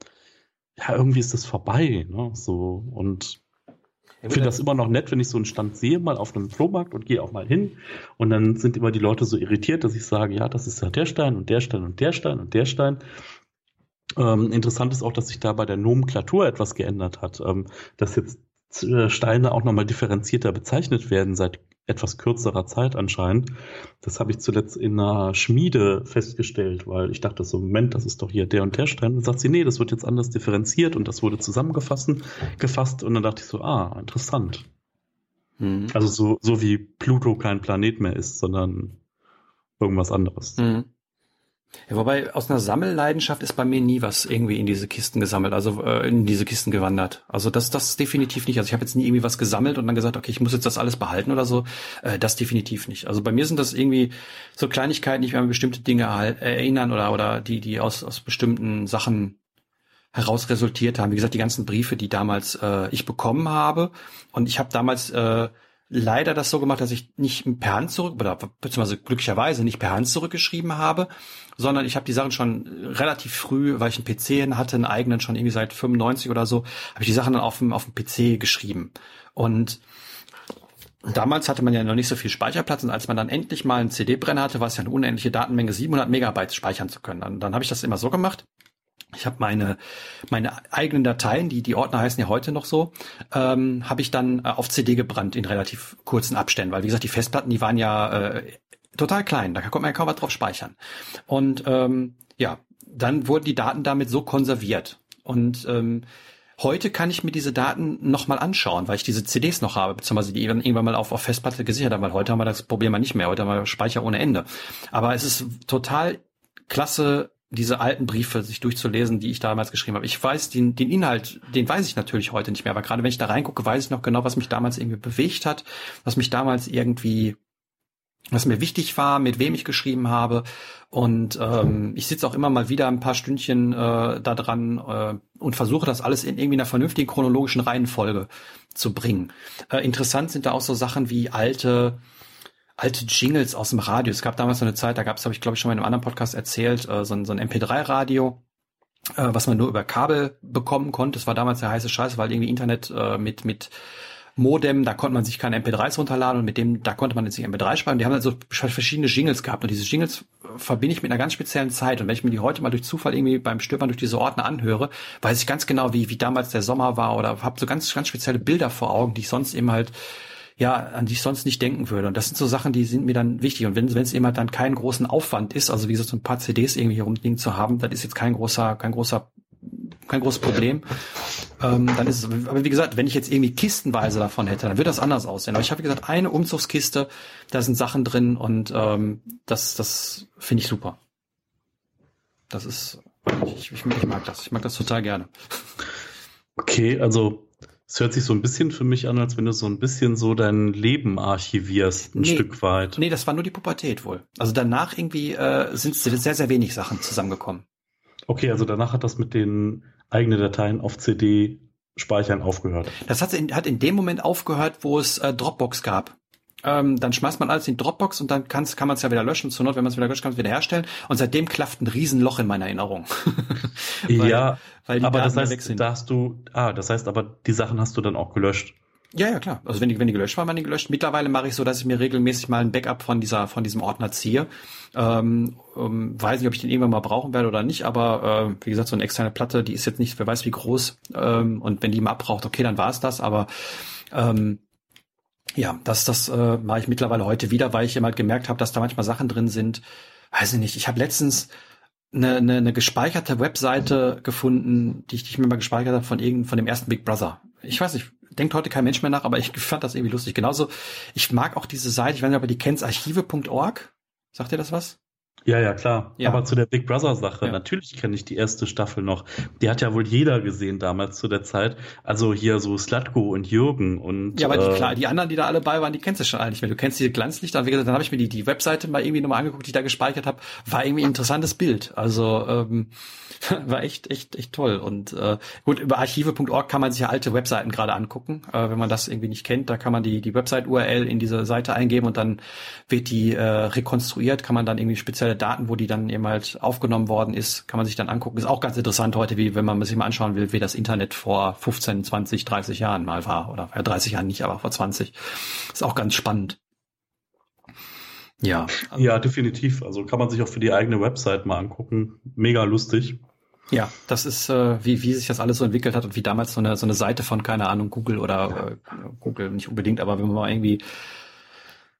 ja, irgendwie ist das vorbei. Ne? So und ich finde das immer noch nett, wenn ich so einen Stand sehe, mal auf einem Flohmarkt und gehe auch mal hin. Und dann sind immer die Leute so irritiert, dass ich sage, ja, das ist ja der Stein und der Stein und der Stein und der Stein. Ähm, interessant ist auch, dass sich da bei der Nomenklatur etwas geändert hat, ähm, dass jetzt Steine auch nochmal differenzierter bezeichnet werden seit etwas kürzerer Zeit anscheinend. Das habe ich zuletzt in einer Schmiede festgestellt, weil ich dachte so, Moment, das ist doch hier der und der Stein. Dann sagt sie, nee, das wird jetzt anders differenziert und das wurde zusammengefasst gefasst und dann dachte ich so, ah, interessant. Mhm. Also so, so wie Pluto kein Planet mehr ist, sondern irgendwas anderes. Mhm. Ja, wobei aus einer Sammelleidenschaft ist bei mir nie was irgendwie in diese Kisten gesammelt, also äh, in diese Kisten gewandert. Also das, das definitiv nicht. Also ich habe jetzt nie irgendwie was gesammelt und dann gesagt, okay, ich muss jetzt das alles behalten oder so. Äh, das definitiv nicht. Also bei mir sind das irgendwie so Kleinigkeiten, die mich an bestimmte Dinge erinnern oder oder die die aus aus bestimmten Sachen heraus resultiert haben. Wie gesagt, die ganzen Briefe, die damals äh, ich bekommen habe und ich habe damals äh, leider das so gemacht, dass ich nicht per Hand zurück, oder beziehungsweise glücklicherweise nicht per Hand zurückgeschrieben habe, sondern ich habe die Sachen schon relativ früh, weil ich einen PC hatte, einen eigenen schon irgendwie seit 95 oder so, habe ich die Sachen dann auf dem, auf dem PC geschrieben. Und Damals hatte man ja noch nicht so viel Speicherplatz und als man dann endlich mal einen CD-Brenner hatte, war es ja eine unendliche Datenmenge, 700 Megabyte speichern zu können. Dann, dann habe ich das immer so gemacht, ich habe meine meine eigenen Dateien, die die Ordner heißen ja heute noch so, ähm, habe ich dann äh, auf CD gebrannt in relativ kurzen Abständen, weil wie gesagt die Festplatten, die waren ja äh, total klein, da konnte man ja kaum was drauf speichern. Und ähm, ja, dann wurden die Daten damit so konserviert und ähm, Heute kann ich mir diese Daten nochmal anschauen, weil ich diese CDs noch habe, beziehungsweise die irgendwann mal auf, auf Festplatte gesichert haben, weil heute haben wir das Problem nicht mehr. Heute haben wir Speicher ohne Ende. Aber es ist total klasse, diese alten Briefe sich durchzulesen, die ich damals geschrieben habe. Ich weiß den, den Inhalt, den weiß ich natürlich heute nicht mehr, aber gerade wenn ich da reingucke, weiß ich noch genau, was mich damals irgendwie bewegt hat, was mich damals irgendwie, was mir wichtig war, mit wem ich geschrieben habe. Und ähm, ich sitze auch immer mal wieder ein paar Stündchen äh, da dran äh, und versuche das alles in irgendwie einer vernünftigen chronologischen Reihenfolge zu bringen. Äh, interessant sind da auch so Sachen wie alte alte Jingles aus dem Radio. Es gab damals so eine Zeit, da gab es, habe ich glaube ich schon mal in einem anderen Podcast erzählt, äh, so, ein, so ein MP3-Radio, äh, was man nur über Kabel bekommen konnte. Das war damals der heiße Scheiß, weil irgendwie Internet äh, mit mit Modem, da konnte man sich keine MP3s runterladen und mit dem, da konnte man jetzt nicht MP3 speichern. Die haben dann so verschiedene Jingles gehabt und diese Jingles äh, verbinde ich mit einer ganz speziellen Zeit. Und wenn ich mir die heute mal durch Zufall irgendwie beim Stöbern durch diese Ordner anhöre, weiß ich ganz genau, wie, wie damals der Sommer war oder habe so ganz, ganz spezielle Bilder vor Augen, die ich sonst eben halt ja, an die ich sonst nicht denken würde. Und das sind so Sachen, die sind mir dann wichtig. Und wenn es immer dann keinen großen Aufwand ist, also wie so ein paar CDs irgendwie hier rumliegen zu haben, das ist jetzt kein großer, kein großer kein großes Problem. Ähm, dann ist es, aber wie gesagt, wenn ich jetzt irgendwie kistenweise davon hätte, dann würde das anders aussehen. Aber ich habe gesagt eine Umzugskiste, da sind Sachen drin und ähm, das, das finde ich super. Das ist, ich, ich, ich mag das, ich mag das total gerne. Okay, also es hört sich so ein bisschen für mich an, als wenn du so ein bisschen so dein Leben archivierst, ein nee, Stück weit. Nee, das war nur die Pubertät wohl. Also danach irgendwie äh, sind sehr, sehr wenig Sachen zusammengekommen. Okay, also danach hat das mit den eigenen Dateien auf CD speichern aufgehört. Das hat in, hat in dem Moment aufgehört, wo es äh, Dropbox gab. Ähm, dann schmeißt man alles in Dropbox und dann kann's, kann man es ja wieder löschen. Zur Not, wenn man es wieder löscht, kann man es wieder herstellen. Und seitdem klafft ein Riesenloch in meiner Erinnerung. weil, ja, weil aber Daten das heißt, da hast du, ah, das heißt aber, die Sachen hast du dann auch gelöscht. Ja, ja, klar. Also wenn die, wenn die gelöscht waren, waren die gelöscht. Mittlerweile mache ich so, dass ich mir regelmäßig mal ein Backup von dieser, von diesem Ordner ziehe. Ähm, ähm, weiß nicht, ob ich den irgendwann mal brauchen werde oder nicht, aber äh, wie gesagt, so eine externe Platte, die ist jetzt nicht, wer weiß wie groß. Ähm, und wenn die mal abbraucht, okay, dann war es das. Aber ähm, ja, das, das äh, mache ich mittlerweile heute wieder, weil ich immer gemerkt habe, dass da manchmal Sachen drin sind. Weiß ich nicht. Ich habe letztens eine, eine, eine gespeicherte Webseite gefunden, die ich, die ich mir mal gespeichert habe von irgend von dem ersten Big Brother. Ich weiß nicht, denkt heute kein Mensch mehr nach, aber ich fand das irgendwie lustig. Genauso, ich mag auch diese Seite, ich weiß nicht, ob ihr die kennt, archive.org. Sagt ihr das was? Ja, ja, klar. Ja. Aber zu der Big Brother Sache, ja. natürlich kenne ich die erste Staffel noch. Die hat ja wohl jeder gesehen damals zu der Zeit. Also hier so Slatko und Jürgen und. Ja, aber die, äh, klar, die anderen, die da alle bei waren, die kennst du schon eigentlich mehr. Du kennst diese Glanzlichter. Wie gesagt, dann habe ich mir die, die Webseite mal irgendwie nochmal angeguckt, die ich da gespeichert habe. War irgendwie ein interessantes Bild. Also, ähm, war echt, echt, echt toll. Und äh, gut, über archive.org kann man sich ja alte Webseiten gerade angucken. Äh, wenn man das irgendwie nicht kennt, da kann man die, die Website-URL in diese Seite eingeben und dann wird die äh, rekonstruiert, kann man dann irgendwie Daten, wo die dann eben halt aufgenommen worden ist, kann man sich dann angucken. Ist auch ganz interessant heute, wie wenn man sich mal anschauen will, wie das Internet vor 15, 20, 30 Jahren mal war. Oder ja, 30 Jahren nicht, aber vor 20. Ist auch ganz spannend. Ja. Ja, definitiv. Also kann man sich auch für die eigene Website mal angucken. Mega lustig. Ja, das ist, äh, wie, wie sich das alles so entwickelt hat und wie damals so eine, so eine Seite von, keine Ahnung, Google oder äh, Google nicht unbedingt, aber wenn man mal irgendwie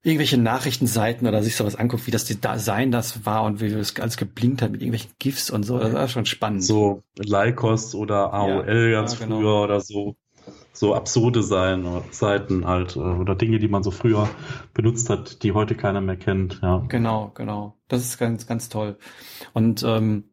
irgendwelche Nachrichtenseiten oder sich sowas anguckt, wie das Design das war und wie es alles geblinkt hat mit irgendwelchen GIFs und so, das war schon spannend. So Lycos oder AOL ja, ganz ja, genau. früher oder so. So absurde sein, Seiten halt äh, oder Dinge, die man so früher benutzt hat, die heute keiner mehr kennt. Ja. Genau, genau. Das ist ganz, ganz toll. Und ähm,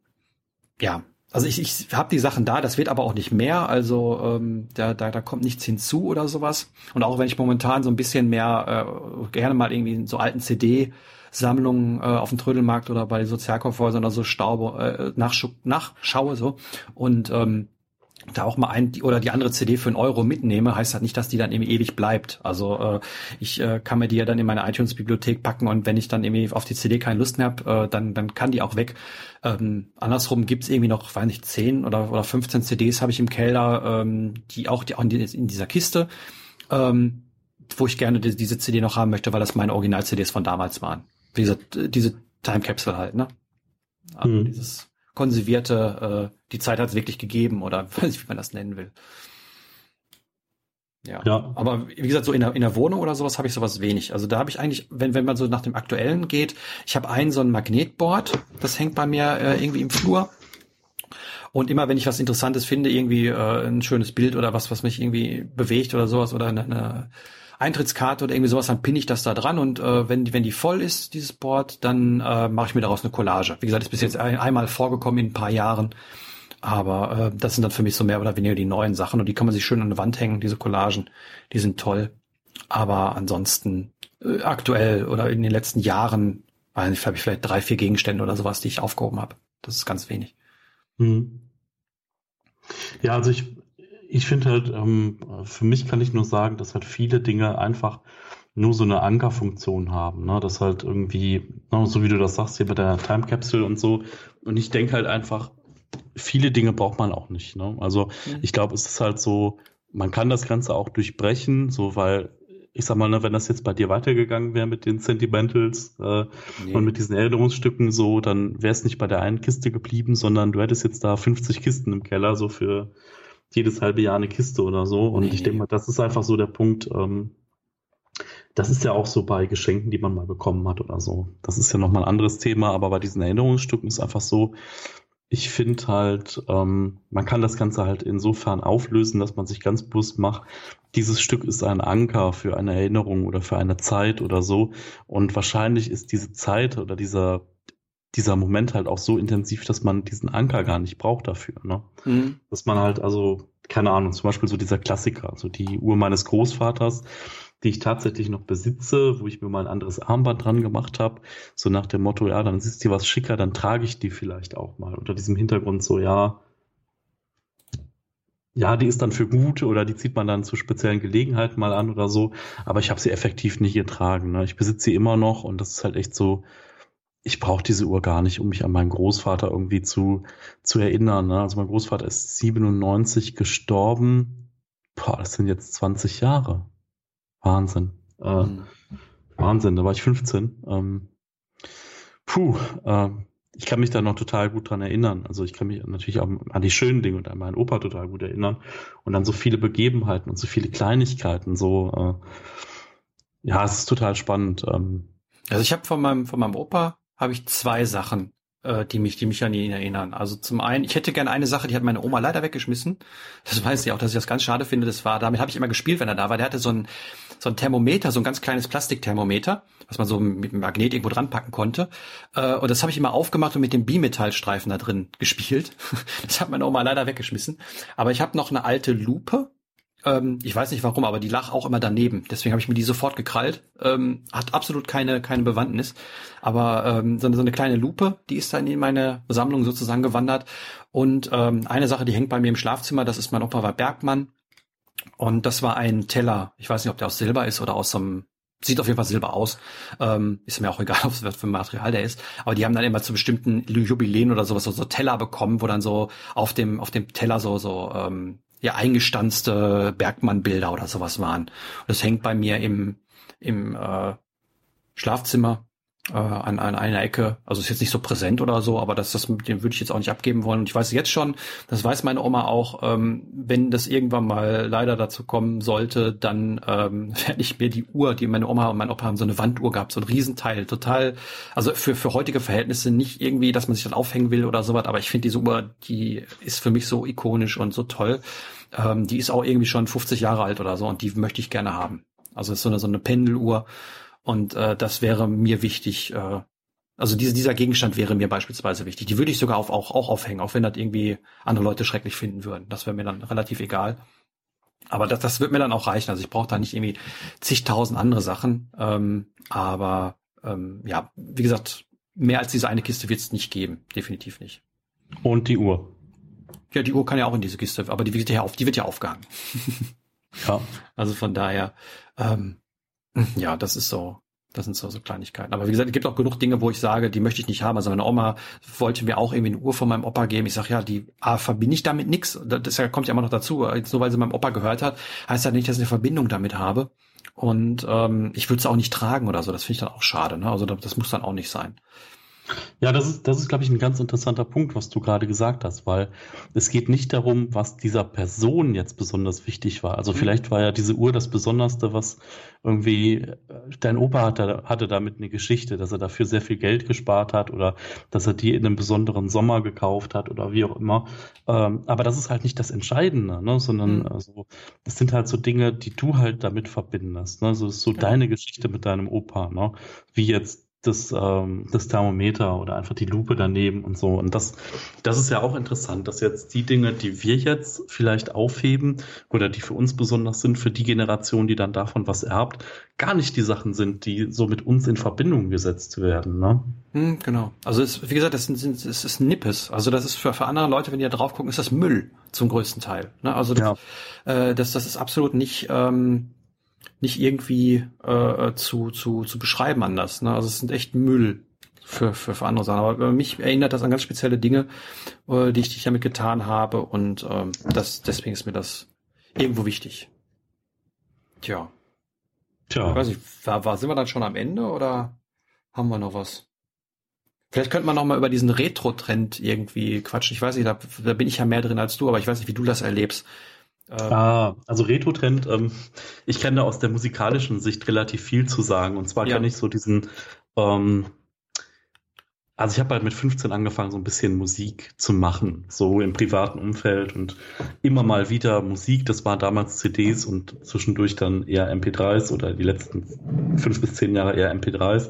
ja, also ich, ich habe die Sachen da, das wird aber auch nicht mehr. Also ähm, da, da, da kommt nichts hinzu oder sowas. Und auch wenn ich momentan so ein bisschen mehr äh, gerne mal irgendwie in so alten CD Sammlungen äh, auf dem Trödelmarkt oder bei Sozialkaufhäusern oder so staube, äh, nachschaue so und ähm, da auch mal ein oder die andere CD für einen Euro mitnehme, heißt halt nicht, dass die dann irgendwie ewig bleibt. Also äh, ich äh, kann mir die ja dann in meine iTunes-Bibliothek packen und wenn ich dann irgendwie auf die CD keine Lust mehr habe, äh, dann, dann kann die auch weg. Ähm, andersrum gibt's irgendwie noch, weiß nicht, 10 oder, oder 15 CDs habe ich im Keller, ähm, die auch, die auch in dieser Kiste, ähm, wo ich gerne die, diese CD noch haben möchte, weil das meine Original-CDs von damals waren. Wie gesagt, diese Time Capsule halt, ne? Also mhm. dieses konservierte, äh, die Zeit hat es wirklich gegeben oder weiß nicht, wie man das nennen will. Ja. ja. Aber wie gesagt, so in der, in der Wohnung oder sowas habe ich sowas wenig. Also da habe ich eigentlich, wenn, wenn man so nach dem aktuellen geht, ich habe einen so ein Magnetboard, das hängt bei mir äh, irgendwie im Flur. Und immer wenn ich was Interessantes finde, irgendwie äh, ein schönes Bild oder was, was mich irgendwie bewegt oder sowas oder eine, eine Eintrittskarte oder irgendwie sowas, dann pinne ich das da dran und äh, wenn, wenn die voll ist, dieses Board, dann äh, mache ich mir daraus eine Collage. Wie gesagt, ist bis jetzt ein, einmal vorgekommen in ein paar Jahren. Aber äh, das sind dann für mich so mehr oder weniger die neuen Sachen und die kann man sich schön an die Wand hängen, diese Collagen, die sind toll. Aber ansonsten äh, aktuell oder in den letzten Jahren, weiß nicht, ich vielleicht drei, vier Gegenstände oder sowas, die ich aufgehoben habe. Das ist ganz wenig. Hm. Ja, also ich, ich finde halt, ähm, für mich kann ich nur sagen, dass halt viele Dinge einfach nur so eine Ankerfunktion haben, ne? Das halt irgendwie, ne, so wie du das sagst hier mit der Time Capsule und so. Und ich denke halt einfach, viele Dinge braucht man auch nicht. Ne? Also mhm. ich glaube, es ist halt so, man kann das Ganze auch durchbrechen, so weil ich sag mal, ne, wenn das jetzt bei dir weitergegangen wäre mit den Sentimentals äh, nee. und mit diesen Erinnerungsstücken so, dann wäre es nicht bei der einen Kiste geblieben, sondern du hättest jetzt da 50 Kisten im Keller, so für jedes halbe Jahr eine Kiste oder so. Und nee. ich denke mal, das ist einfach so der Punkt. Ähm, das ist ja auch so bei Geschenken, die man mal bekommen hat oder so. Das ist ja nochmal ein anderes Thema, aber bei diesen Erinnerungsstücken ist einfach so, ich finde halt, ähm, man kann das Ganze halt insofern auflösen, dass man sich ganz bewusst macht, dieses Stück ist ein Anker für eine Erinnerung oder für eine Zeit oder so. Und wahrscheinlich ist diese Zeit oder dieser, dieser Moment halt auch so intensiv, dass man diesen Anker gar nicht braucht dafür. Ne? Mhm. Dass man halt, also, keine Ahnung, zum Beispiel so dieser Klassiker, also die Uhr meines Großvaters, die ich tatsächlich noch besitze, wo ich mir mal ein anderes Armband dran gemacht habe, so nach dem Motto, ja, dann ist die was schicker, dann trage ich die vielleicht auch mal. Unter diesem Hintergrund so, ja, ja, die ist dann für gut oder die zieht man dann zu speziellen Gelegenheiten mal an oder so, aber ich habe sie effektiv nicht getragen. Ne? Ich besitze sie immer noch und das ist halt echt so, ich brauche diese Uhr gar nicht, um mich an meinen Großvater irgendwie zu, zu erinnern. Ne? Also mein Großvater ist 97 gestorben. Boah, das sind jetzt 20 Jahre. Wahnsinn. Äh, mhm. Wahnsinn, da war ich 15. Ähm, puh, äh, ich kann mich da noch total gut dran erinnern. Also ich kann mich natürlich auch an die schönen Dinge und an meinen Opa total gut erinnern und an so viele Begebenheiten und so viele Kleinigkeiten. So, äh, ja, es ist total spannend. Ähm, also ich habe von meinem von meinem Opa habe ich zwei Sachen, äh, die mich, die mich an ihn erinnern. Also zum einen, ich hätte gerne eine Sache, die hat meine Oma leider weggeschmissen. Das weiß sie auch, dass ich das ganz schade finde. Das war, damit habe ich immer gespielt, wenn er da war. Der hatte so ein, so ein Thermometer, so ein ganz kleines Plastikthermometer, was man so mit dem Magnet irgendwo dran packen konnte. Äh, und das habe ich immer aufgemacht und mit dem Bimetallstreifen da drin gespielt. Das hat meine Oma leider weggeschmissen. Aber ich habe noch eine alte Lupe, ähm, ich weiß nicht warum, aber die lag auch immer daneben. Deswegen habe ich mir die sofort gekrallt. Ähm, hat absolut keine, keine Bewandtnis. Aber ähm, so, eine, so eine kleine Lupe, die ist dann in meine Sammlung sozusagen gewandert. Und ähm, eine Sache, die hängt bei mir im Schlafzimmer, das ist mein Opa war Bergmann. Und das war ein Teller. Ich weiß nicht, ob der aus Silber ist oder aus so einem Sieht auf jeden Fall Silber aus. Ähm, ist mir auch egal, was für ein Material der ist. Aber die haben dann immer zu bestimmten Jubiläen oder sowas so, so Teller bekommen, wo dann so auf dem auf dem Teller so so ähm, ja eingestanzte Bergmann-Bilder oder sowas waren. Und das hängt bei mir im, im äh, Schlafzimmer äh, an, an einer Ecke. Also ist jetzt nicht so präsent oder so, aber das, das den würde ich jetzt auch nicht abgeben wollen. Und ich weiß jetzt schon, das weiß meine Oma auch, ähm, wenn das irgendwann mal leider dazu kommen sollte, dann ähm, werde ich mir die Uhr, die meine Oma und mein Opa haben, so eine Wanduhr gehabt, so ein Riesenteil, total, also für, für heutige Verhältnisse nicht irgendwie, dass man sich dann aufhängen will oder sowas, aber ich finde diese Uhr, die ist für mich so ikonisch und so toll. Ähm, die ist auch irgendwie schon 50 Jahre alt oder so und die möchte ich gerne haben. Also ist so eine, so eine Pendeluhr und äh, das wäre mir wichtig. Äh, also diese, dieser Gegenstand wäre mir beispielsweise wichtig. Die würde ich sogar auf, auch, auch aufhängen, auch wenn das irgendwie andere Leute schrecklich finden würden. Das wäre mir dann relativ egal. Aber das, das wird mir dann auch reichen. Also ich brauche da nicht irgendwie zigtausend andere Sachen. Ähm, aber ähm, ja, wie gesagt, mehr als diese eine Kiste wird es nicht geben. Definitiv nicht. Und die Uhr. Ja, die Uhr kann ja auch in diese Kiste, aber die wird ja, auf, die wird ja aufgehangen. ja. Also von daher, ähm, ja, das ist so. Das sind so, so Kleinigkeiten. Aber wie gesagt, es gibt auch genug Dinge, wo ich sage, die möchte ich nicht haben. Also meine Oma wollte mir auch irgendwie eine Uhr von meinem Opa geben. Ich sage, ja, die A, verbinde ich damit nichts. Das kommt ja immer noch dazu. Jetzt nur weil sie meinem Opa gehört hat, heißt ja nicht, dass ich eine Verbindung damit habe. Und ähm, ich würde es auch nicht tragen oder so. Das finde ich dann auch schade. Ne? Also das muss dann auch nicht sein. Ja, das ist, das ist, glaube ich, ein ganz interessanter Punkt, was du gerade gesagt hast, weil es geht nicht darum, was dieser Person jetzt besonders wichtig war. Also mhm. vielleicht war ja diese Uhr das Besonderste, was irgendwie äh, dein Opa hatte, hatte damit eine Geschichte, dass er dafür sehr viel Geld gespart hat oder dass er die in einem besonderen Sommer gekauft hat oder wie auch immer. Ähm, aber das ist halt nicht das Entscheidende, ne? sondern mhm. also, das sind halt so Dinge, die du halt damit verbindest. Ne? Also das ist so ja. deine Geschichte mit deinem Opa, ne? wie jetzt das, ähm, das Thermometer oder einfach die Lupe daneben und so. Und das, das ist ja auch interessant, dass jetzt die Dinge, die wir jetzt vielleicht aufheben oder die für uns besonders sind, für die Generation, die dann davon was erbt, gar nicht die Sachen sind, die so mit uns in Verbindung gesetzt werden. Ne? Hm, genau. Also es, wie gesagt, das ist, es ist Nippes. Also das ist für, für andere Leute, wenn die da drauf gucken, ist das Müll zum größten Teil. Ne? Also das, ja. äh, das, das ist absolut nicht ähm, nicht irgendwie äh, zu, zu, zu beschreiben anders. Ne? Also es sind echt Müll für, für, für andere Sachen. Aber mich erinnert das an ganz spezielle Dinge, äh, die ich, die ich damit getan habe und ähm, das, deswegen ist mir das irgendwo wichtig. Tja. Tja. Ich weiß nicht, war, war, sind wir dann schon am Ende oder haben wir noch was? Vielleicht könnte man noch mal über diesen Retro-Trend irgendwie quatschen. Ich weiß nicht, da, da bin ich ja mehr drin als du, aber ich weiß nicht, wie du das erlebst. Ähm, ah, also Retro-Trend, ähm, ich kann da aus der musikalischen Sicht relativ viel zu sagen. Und zwar ja. kann ich so diesen, ähm, also ich habe halt mit 15 angefangen, so ein bisschen Musik zu machen, so im privaten Umfeld und immer mal wieder Musik. Das waren damals CDs und zwischendurch dann eher MP3s oder die letzten fünf bis zehn Jahre eher MP3s.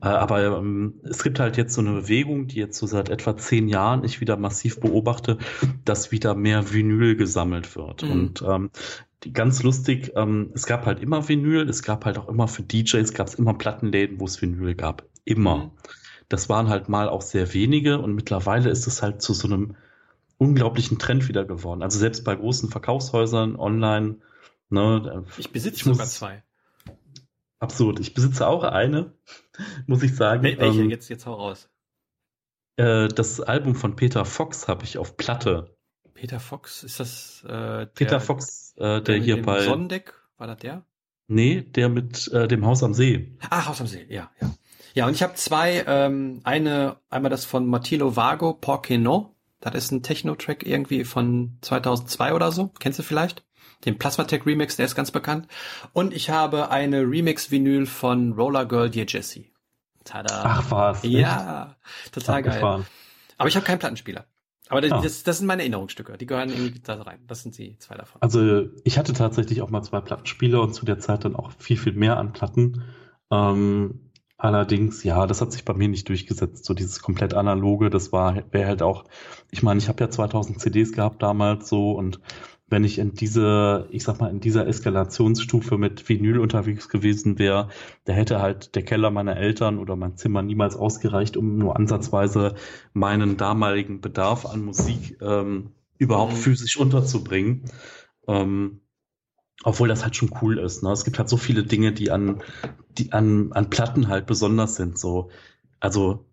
Äh, aber ähm, es gibt halt jetzt so eine Bewegung, die jetzt so seit etwa zehn Jahren ich wieder massiv beobachte, dass wieder mehr Vinyl gesammelt wird. Mhm. Und ähm, ganz lustig, ähm, es gab halt immer Vinyl, es gab halt auch immer für DJs, gab es immer Plattenläden, wo es Vinyl gab. Immer. Mhm. Das waren halt mal auch sehr wenige und mittlerweile ist es halt zu so einem unglaublichen Trend wieder geworden. Also selbst bei großen Verkaufshäusern online. Ne, ich besitze ich sogar muss, zwei. Absurd. Ich besitze auch eine, muss ich sagen. Wel welche? Ähm, jetzt, jetzt hau raus. Äh, das Album von Peter Fox habe ich auf Platte. Peter Fox, ist das äh, der, Peter Fox, äh, der, der hier bei Sonnendeck, war das der? Nee, der mit äh, dem Haus am See. Ah, Haus am See, ja, ja. Ja, und ich habe zwei, ähm, eine, einmal das von Martino Vago, Porque No. Das ist ein Techno-Track irgendwie von 2002 oder so. Kennst du vielleicht? Den Plasmatech Remix, der ist ganz bekannt. Und ich habe eine Remix-Vinyl von Roller Girl Dear Jessie. Tada. Ach was. Ja, echt? total geil. Gefahren. Aber ich habe keinen Plattenspieler. Aber das, ja. das, das, sind meine Erinnerungsstücke, die gehören irgendwie da rein. Das sind die zwei davon. Also ich hatte tatsächlich auch mal zwei Plattenspieler und zu der Zeit dann auch viel, viel mehr an Platten. Ähm, Allerdings, ja, das hat sich bei mir nicht durchgesetzt. So dieses komplett analoge, das war, wäre halt auch, ich meine, ich habe ja 2000 CDs gehabt damals so und wenn ich in diese, ich sag mal, in dieser Eskalationsstufe mit Vinyl unterwegs gewesen wäre, da hätte halt der Keller meiner Eltern oder mein Zimmer niemals ausgereicht, um nur ansatzweise meinen damaligen Bedarf an Musik ähm, überhaupt mhm. physisch unterzubringen. Ähm, obwohl das halt schon cool ist. Ne? Es gibt halt so viele Dinge, die an, die an, an Platten halt besonders sind. So, also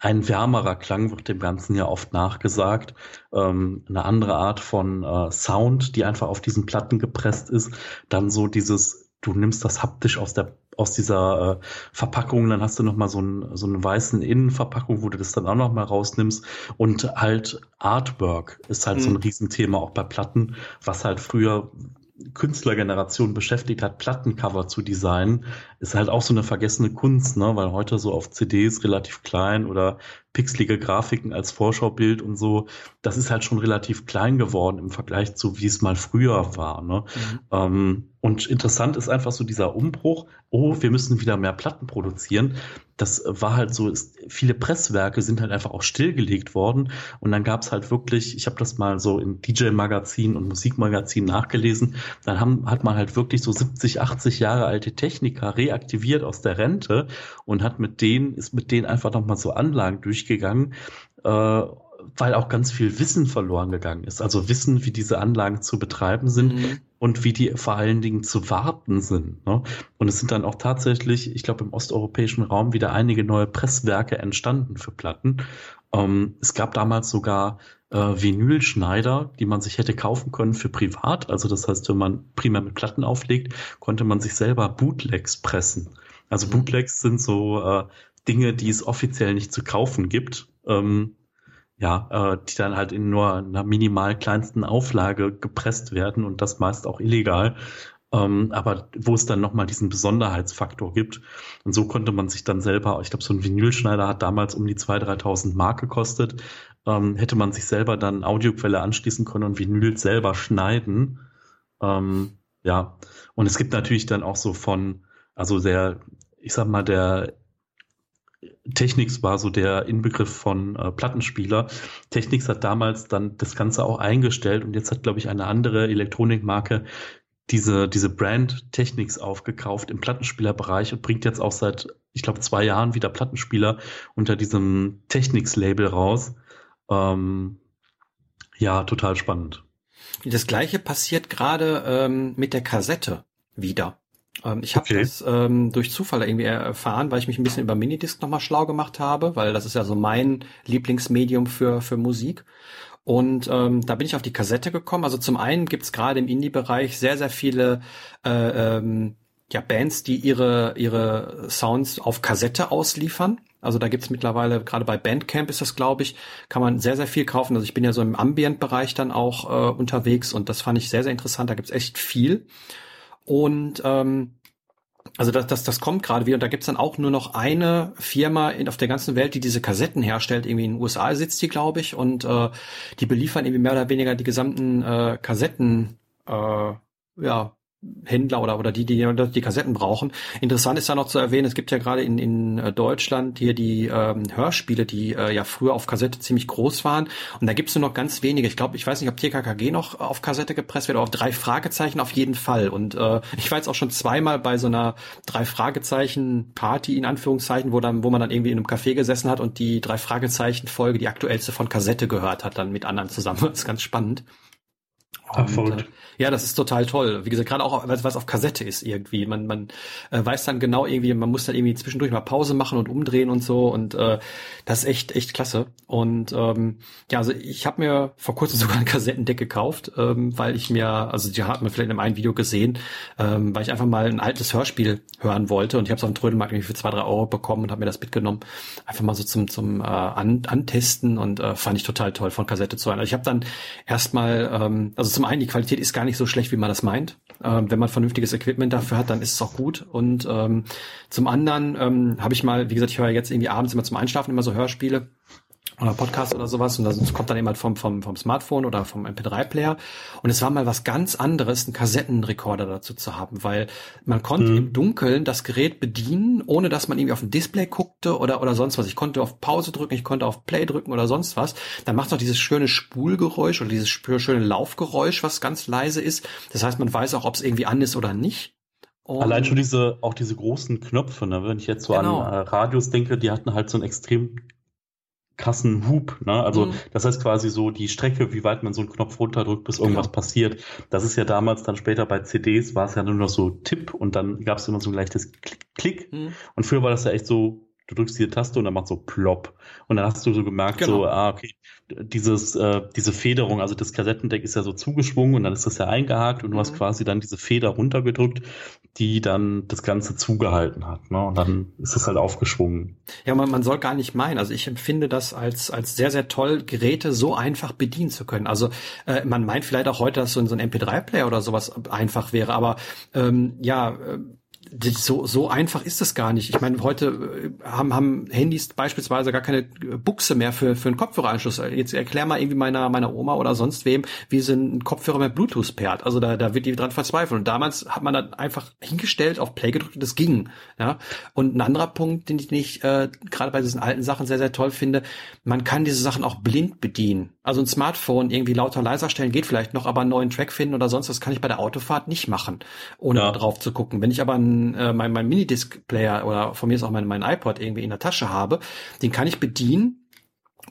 ein wärmerer Klang wird dem Ganzen ja oft nachgesagt. Ähm, eine andere Art von äh, Sound, die einfach auf diesen Platten gepresst ist. Dann so dieses, du nimmst das haptisch aus der aus dieser äh, Verpackung, dann hast du noch mal so einen so einen weißen Innenverpackung, wo du das dann auch noch mal rausnimmst und halt Artwork ist halt mhm. so ein mhm. Riesenthema auch bei Platten, was halt früher Künstlergeneration beschäftigt hat, Plattencover zu designen, ist halt auch so eine vergessene Kunst, ne? weil heute so auf CDs relativ klein oder pixelige Grafiken als Vorschaubild und so, das ist halt schon relativ klein geworden im Vergleich zu, wie es mal früher war. Ne? Mhm. Ähm, und interessant ist einfach so dieser Umbruch, oh, wir müssen wieder mehr Platten produzieren. Das war halt so, ist, viele Presswerke sind halt einfach auch stillgelegt worden. Und dann gab es halt wirklich, ich habe das mal so in DJ-Magazinen und Musikmagazinen nachgelesen, dann haben, hat man halt wirklich so 70, 80 Jahre alte Techniker reaktiviert aus der Rente und hat mit denen, ist mit denen einfach nochmal so Anlagen durchgegangen, äh, weil auch ganz viel Wissen verloren gegangen ist. Also Wissen, wie diese Anlagen zu betreiben sind mhm. Und wie die vor allen Dingen zu warten sind. Ne? Und es sind dann auch tatsächlich, ich glaube, im osteuropäischen Raum wieder einige neue Presswerke entstanden für Platten. Ähm, es gab damals sogar äh, Vinylschneider, die man sich hätte kaufen können für privat. Also das heißt, wenn man primär mit Platten auflegt, konnte man sich selber Bootlegs pressen. Also mhm. Bootlegs sind so äh, Dinge, die es offiziell nicht zu kaufen gibt, ähm, ja, äh, die dann halt in nur einer minimal kleinsten Auflage gepresst werden und das meist auch illegal. Ähm, aber wo es dann nochmal diesen Besonderheitsfaktor gibt. Und so konnte man sich dann selber, ich glaube, so ein Vinylschneider hat damals um die 2.000, 3.000 Mark gekostet, ähm, hätte man sich selber dann Audioquelle anschließen können und Vinyl selber schneiden. Ähm, ja, und es gibt natürlich dann auch so von, also der, ich sag mal, der Technics war so der Inbegriff von äh, Plattenspieler. Technics hat damals dann das Ganze auch eingestellt und jetzt hat, glaube ich, eine andere Elektronikmarke diese, diese Brand Technics aufgekauft im Plattenspielerbereich und bringt jetzt auch seit, ich glaube, zwei Jahren wieder Plattenspieler unter diesem Technics-Label raus. Ähm, ja, total spannend. Das gleiche passiert gerade ähm, mit der Kassette wieder. Ähm, ich habe okay. das ähm, durch Zufall irgendwie erfahren, weil ich mich ein bisschen über Minidisc nochmal schlau gemacht habe, weil das ist ja so mein Lieblingsmedium für, für Musik. Und ähm, da bin ich auf die Kassette gekommen. Also zum einen gibt's gerade im Indie-Bereich sehr, sehr viele äh, ähm, ja, Bands, die ihre, ihre Sounds auf Kassette ausliefern. Also da gibt's mittlerweile, gerade bei Bandcamp ist das, glaube ich, kann man sehr, sehr viel kaufen. Also ich bin ja so im Ambient-Bereich dann auch äh, unterwegs und das fand ich sehr, sehr interessant. Da gibt's echt viel. Und ähm, also das, das, das kommt gerade wieder. Und da gibt's dann auch nur noch eine Firma in, auf der ganzen Welt, die diese Kassetten herstellt. Irgendwie in den USA sitzt die, glaube ich. Und äh, die beliefern irgendwie mehr oder weniger die gesamten äh, Kassetten, äh, ja, Händler oder, oder die, die die Kassetten brauchen. Interessant ist ja noch zu erwähnen, es gibt ja gerade in, in äh, Deutschland hier die ähm, Hörspiele, die äh, ja früher auf Kassette ziemlich groß waren. Und da gibt's nur noch ganz wenige. Ich glaube, ich weiß nicht, ob TKKG noch auf Kassette gepresst wird, aber auf drei Fragezeichen auf jeden Fall. Und äh, ich war jetzt auch schon zweimal bei so einer drei Fragezeichen Party in Anführungszeichen, wo dann, wo man dann irgendwie in einem Café gesessen hat und die drei Fragezeichen Folge, die aktuellste von Kassette gehört hat, dann mit anderen zusammen. Das ist ganz spannend. Ach, verrückt. Äh, ja, das ist total toll. Wie gesagt, gerade auch, weil es auf Kassette ist irgendwie. Man, man äh, weiß dann genau irgendwie, man muss dann irgendwie zwischendurch mal Pause machen und umdrehen und so. Und äh, das ist echt, echt klasse. Und ähm, ja, also ich habe mir vor kurzem sogar ein Kassettendeck gekauft, ähm, weil ich mir, also die hat man vielleicht in einem Video gesehen, ähm, weil ich einfach mal ein altes Hörspiel hören wollte. Und ich habe es auf dem Trödelmarkt irgendwie für zwei, drei Euro bekommen und habe mir das mitgenommen. Einfach mal so zum, zum äh, An Antesten und äh, fand ich total toll von Kassette zu hören. Also ich habe dann erstmal, ähm, also zum einen, die Qualität ist gar nicht so schlecht, wie man das meint. Ähm, wenn man vernünftiges Equipment dafür hat, dann ist es auch gut. Und ähm, zum anderen ähm, habe ich mal, wie gesagt, ich höre jetzt irgendwie abends immer zum Einschlafen immer so Hörspiele oder Podcast oder sowas und das kommt dann eben halt vom, vom, vom Smartphone oder vom MP3-Player und es war mal was ganz anderes, einen Kassettenrekorder dazu zu haben, weil man konnte mhm. im Dunkeln das Gerät bedienen, ohne dass man irgendwie auf ein Display guckte oder, oder sonst was. Ich konnte auf Pause drücken, ich konnte auf Play drücken oder sonst was. Dann macht noch dieses schöne Spulgeräusch oder dieses schöne Laufgeräusch, was ganz leise ist. Das heißt, man weiß auch, ob es irgendwie an ist oder nicht. Und Allein schon diese, auch diese großen Knöpfe, ne? wenn ich jetzt so genau. an äh, Radios denke, die hatten halt so einen extrem krassen Hub. Ne? Also mhm. das heißt quasi so die Strecke, wie weit man so einen Knopf runterdrückt, bis irgendwas genau. passiert. Das ist ja damals dann später bei CDs, war es ja nur noch so Tipp und dann gab es immer so ein leichtes Klick. Klick. Mhm. Und früher war das ja echt so, du drückst die Taste und dann macht so plopp. Und dann hast du so gemerkt, genau. so, ah, okay, dieses, äh, diese Federung, also das Kassettendeck ist ja so zugeschwungen und dann ist das ja eingehakt und du mhm. hast quasi dann diese Feder runtergedrückt, die dann das Ganze zugehalten hat. Ne? Und dann ist es halt aufgeschwungen. Ja, man, man soll gar nicht meinen. Also ich empfinde das als, als sehr, sehr toll, Geräte so einfach bedienen zu können. Also äh, man meint vielleicht auch heute, dass so ein, so ein MP3-Player oder sowas einfach wäre, aber ähm, ja, äh, so, so einfach ist es gar nicht. Ich meine, heute äh, haben, haben Handys beispielsweise gar keine Buchse mehr für, für einen Kopfhöreranschluss. Jetzt erklär mal irgendwie meiner, meiner Oma oder sonst wem, wie sie einen Kopfhörer mit Bluetooth pairt. Also da, da wird die dran verzweifeln. Und damals hat man dann einfach hingestellt, auf Play gedrückt und das ging. Ja. Und ein anderer Punkt, den ich nicht äh, gerade bei diesen alten Sachen sehr, sehr toll finde, man kann diese Sachen auch blind bedienen. Also ein Smartphone irgendwie lauter leiser stellen geht vielleicht noch, aber einen neuen Track finden oder sonst was kann ich bei der Autofahrt nicht machen, ohne ja. drauf zu gucken. Wenn ich aber ein, äh, mein, mein Minidisc-Player oder von mir ist auch mein, mein iPod irgendwie in der Tasche habe, den kann ich bedienen,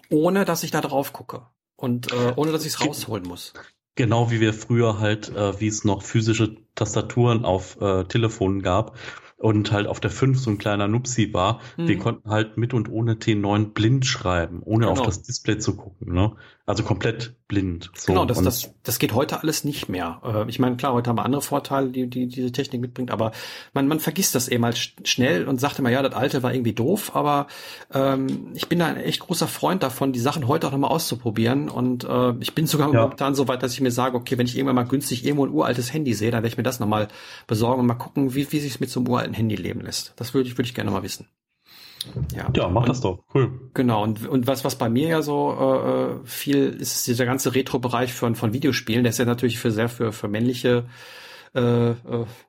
ohne dass ich da drauf gucke und äh, ohne dass ich es rausholen muss. Genau wie wir früher halt, äh, wie es noch physische Tastaturen auf äh, Telefonen gab, und halt auf der 5 so ein kleiner Nupsi war, mhm. wir konnten halt mit und ohne T9 blind schreiben, ohne genau. auf das Display zu gucken. Ne? Also komplett blind. So. Genau, das, das, das geht heute alles nicht mehr. Äh, ich meine, klar, heute haben wir andere Vorteile, die, die diese Technik mitbringt, aber man, man vergisst das eben halt schnell und sagt immer, ja, das alte war irgendwie doof, aber ähm, ich bin da ein echt großer Freund davon, die Sachen heute auch nochmal auszuprobieren. Und äh, ich bin sogar ja. momentan so weit, dass ich mir sage, okay, wenn ich irgendwann mal günstig irgendwo ein uraltes Handy sehe, dann werde ich mir das nochmal besorgen und mal gucken, wie, wie sich mit so einem uralten Handy leben lässt. Das würde ich, würde ich gerne mal wissen. Ja, ja mach und, das doch. Cool. Genau, und, und was, was bei mir ja so äh, äh viel ist, ist dieser ganze Retro-Bereich von, von Videospielen. Der ist ja natürlich für sehr für, für männliche äh, äh,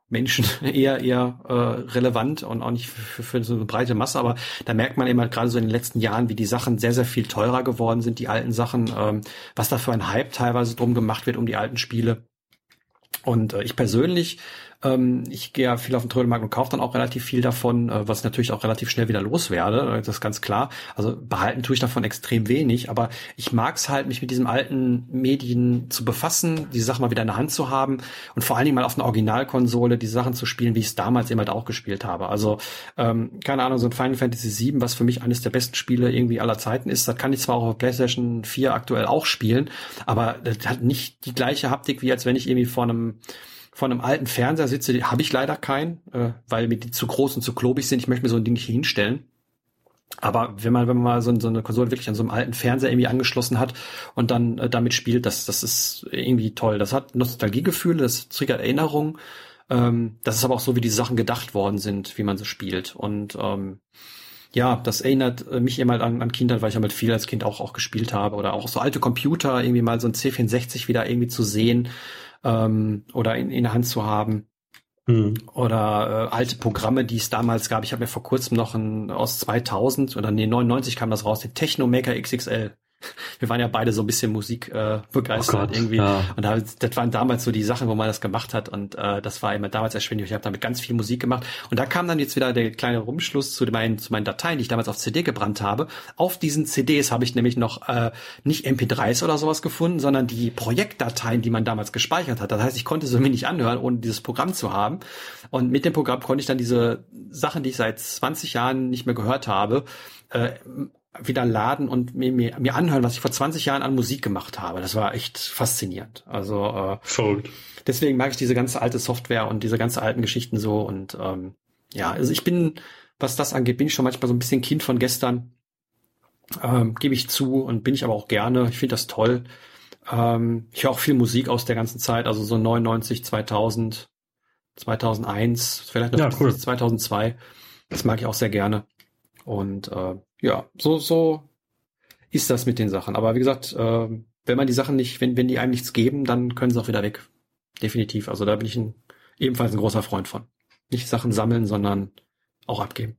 Menschen eher eher äh, relevant und auch nicht für, für so eine breite Masse, aber da merkt man immer gerade so in den letzten Jahren, wie die Sachen sehr, sehr viel teurer geworden sind, die alten Sachen, ähm, was da für ein Hype teilweise drum gemacht wird um die alten Spiele. Und äh, ich persönlich ähm, ich gehe ja viel auf den Trödelmarkt und kaufe dann auch relativ viel davon, äh, was natürlich auch relativ schnell wieder loswerde. Äh, das ist ganz klar. Also behalten tue ich davon extrem wenig, aber ich mag es halt, mich mit diesen alten Medien zu befassen, die Sachen mal wieder in der Hand zu haben und vor allen Dingen mal auf einer Originalkonsole die Sachen zu spielen, wie ich es damals eben halt auch gespielt habe. Also ähm, keine Ahnung, so ein Final Fantasy VII, was für mich eines der besten Spiele irgendwie aller Zeiten ist, das kann ich zwar auch auf PlayStation 4 aktuell auch spielen, aber das hat nicht die gleiche Haptik, wie als wenn ich irgendwie vor einem von einem alten Fernseher sitze, habe ich leider keinen, äh, weil mir die zu groß und zu klobig sind. Ich möchte mir so ein Ding nicht hinstellen. Aber wenn man, wenn man mal so, so, eine Konsole wirklich an so einem alten Fernseher irgendwie angeschlossen hat und dann äh, damit spielt, das, das ist irgendwie toll. Das hat Nostalgiegefühle, das triggert Erinnerungen. Ähm, das ist aber auch so, wie die Sachen gedacht worden sind, wie man so spielt. Und ähm, ja, das erinnert äh, mich immer an, an Kindheit, weil ich damit viel als Kind auch, auch gespielt habe. Oder auch so alte Computer, irgendwie mal so ein C64 wieder irgendwie zu sehen ähm, oder in, in der Hand zu haben. Mhm. Oder äh, alte Programme, die es damals gab. Ich habe mir vor kurzem noch ein aus 2000 oder nee 99 kam das raus, den Technomaker XXL wir waren ja beide so ein bisschen Musik äh, begeistert oh irgendwie. Ja. Und da, das waren damals so die Sachen, wo man das gemacht hat. Und äh, das war immer damals erschwinglich. Ich habe damit ganz viel Musik gemacht. Und da kam dann jetzt wieder der kleine Rumschluss zu meinen, zu meinen Dateien, die ich damals auf CD gebrannt habe. Auf diesen CDs habe ich nämlich noch äh, nicht MP3s oder sowas gefunden, sondern die Projektdateien, die man damals gespeichert hat. Das heißt, ich konnte sie mir nicht anhören, ohne dieses Programm zu haben. Und mit dem Programm konnte ich dann diese Sachen, die ich seit 20 Jahren nicht mehr gehört habe, äh, wieder laden und mir, mir, mir anhören, was ich vor 20 Jahren an Musik gemacht habe. Das war echt faszinierend. Also äh, Voll. deswegen mag ich diese ganze alte Software und diese ganze alten Geschichten so. Und ähm, ja, also ich bin, was das angeht, bin ich schon manchmal so ein bisschen Kind von gestern. Ähm, Gebe ich zu und bin ich aber auch gerne. Ich finde das toll. Ähm, ich höre auch viel Musik aus der ganzen Zeit, also so 99, 2000, 2001, vielleicht noch ja, cool. 2002. Das mag ich auch sehr gerne. Und äh, ja, so, so ist das mit den Sachen. Aber wie gesagt, äh, wenn man die Sachen nicht, wenn, wenn die einem nichts geben, dann können sie auch wieder weg. Definitiv. Also da bin ich ein, ebenfalls ein großer Freund von. Nicht Sachen sammeln, sondern auch abgeben.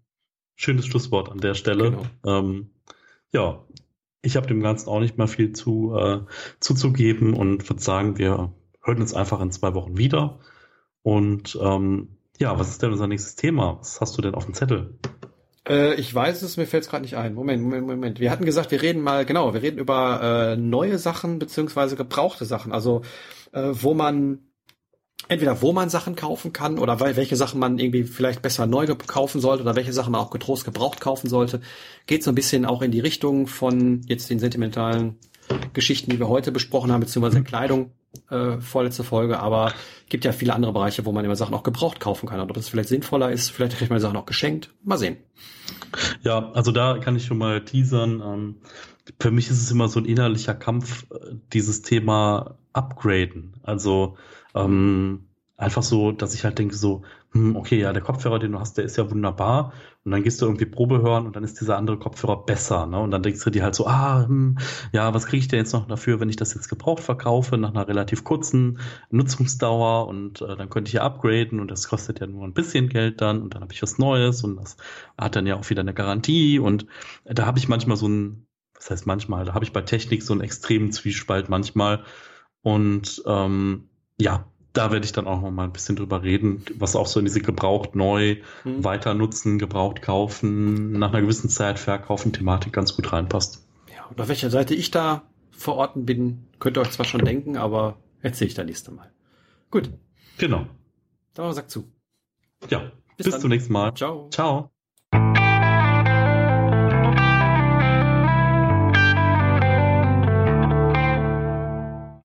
Schönes Schlusswort an der Stelle. Genau. Ähm, ja, ich habe dem Ganzen auch nicht mehr viel zu, äh, zuzugeben und würde sagen, wir hören uns einfach in zwei Wochen wieder. Und ähm, ja, was ist denn unser nächstes Thema? Was hast du denn auf dem Zettel? Äh, ich weiß es, mir fällt es gerade nicht ein. Moment, Moment, Moment. Wir hatten gesagt, wir reden mal, genau, wir reden über äh, neue Sachen beziehungsweise gebrauchte Sachen. Also äh, wo man entweder wo man Sachen kaufen kann oder weil, welche Sachen man irgendwie vielleicht besser neu kaufen sollte oder welche Sachen man auch getrost gebraucht kaufen sollte. Geht so ein bisschen auch in die Richtung von jetzt den sentimentalen Geschichten, die wir heute besprochen haben, beziehungsweise Kleidung äh, vorletzte Folge, aber gibt ja viele andere Bereiche, wo man immer Sachen auch gebraucht kaufen kann. Und ob es vielleicht sinnvoller ist, vielleicht kriegt man Sachen auch geschenkt. Mal sehen. Ja, also da kann ich schon mal teasern. Ähm, für mich ist es immer so ein innerlicher Kampf, äh, dieses Thema upgraden. Also ähm, einfach so, dass ich halt denke so, hm, okay, ja, der Kopfhörer, den du hast, der ist ja wunderbar. Und dann gehst du irgendwie Probe hören und dann ist dieser andere Kopfhörer besser. Ne? Und dann denkst du dir halt so, ah, hm, ja, was kriege ich denn jetzt noch dafür, wenn ich das jetzt gebraucht verkaufe, nach einer relativ kurzen Nutzungsdauer und äh, dann könnte ich ja upgraden und das kostet ja nur ein bisschen Geld dann und dann habe ich was Neues und das hat dann ja auch wieder eine Garantie und da habe ich manchmal so ein, was heißt manchmal, da habe ich bei Technik so einen extremen Zwiespalt manchmal und ähm, ja, da werde ich dann auch noch mal ein bisschen drüber reden, was auch so in diese gebraucht neu, hm. weiter nutzen, gebraucht kaufen, nach einer gewissen Zeit verkaufen Thematik ganz gut reinpasst. Ja, und auf welcher Seite ich da verorten bin, könnt ihr euch zwar schon denken, aber erzähle ich da nächste Mal. Gut. Genau. Dann sagt zu. Ja, bis, bis zum nächsten Mal. Ciao. Ciao.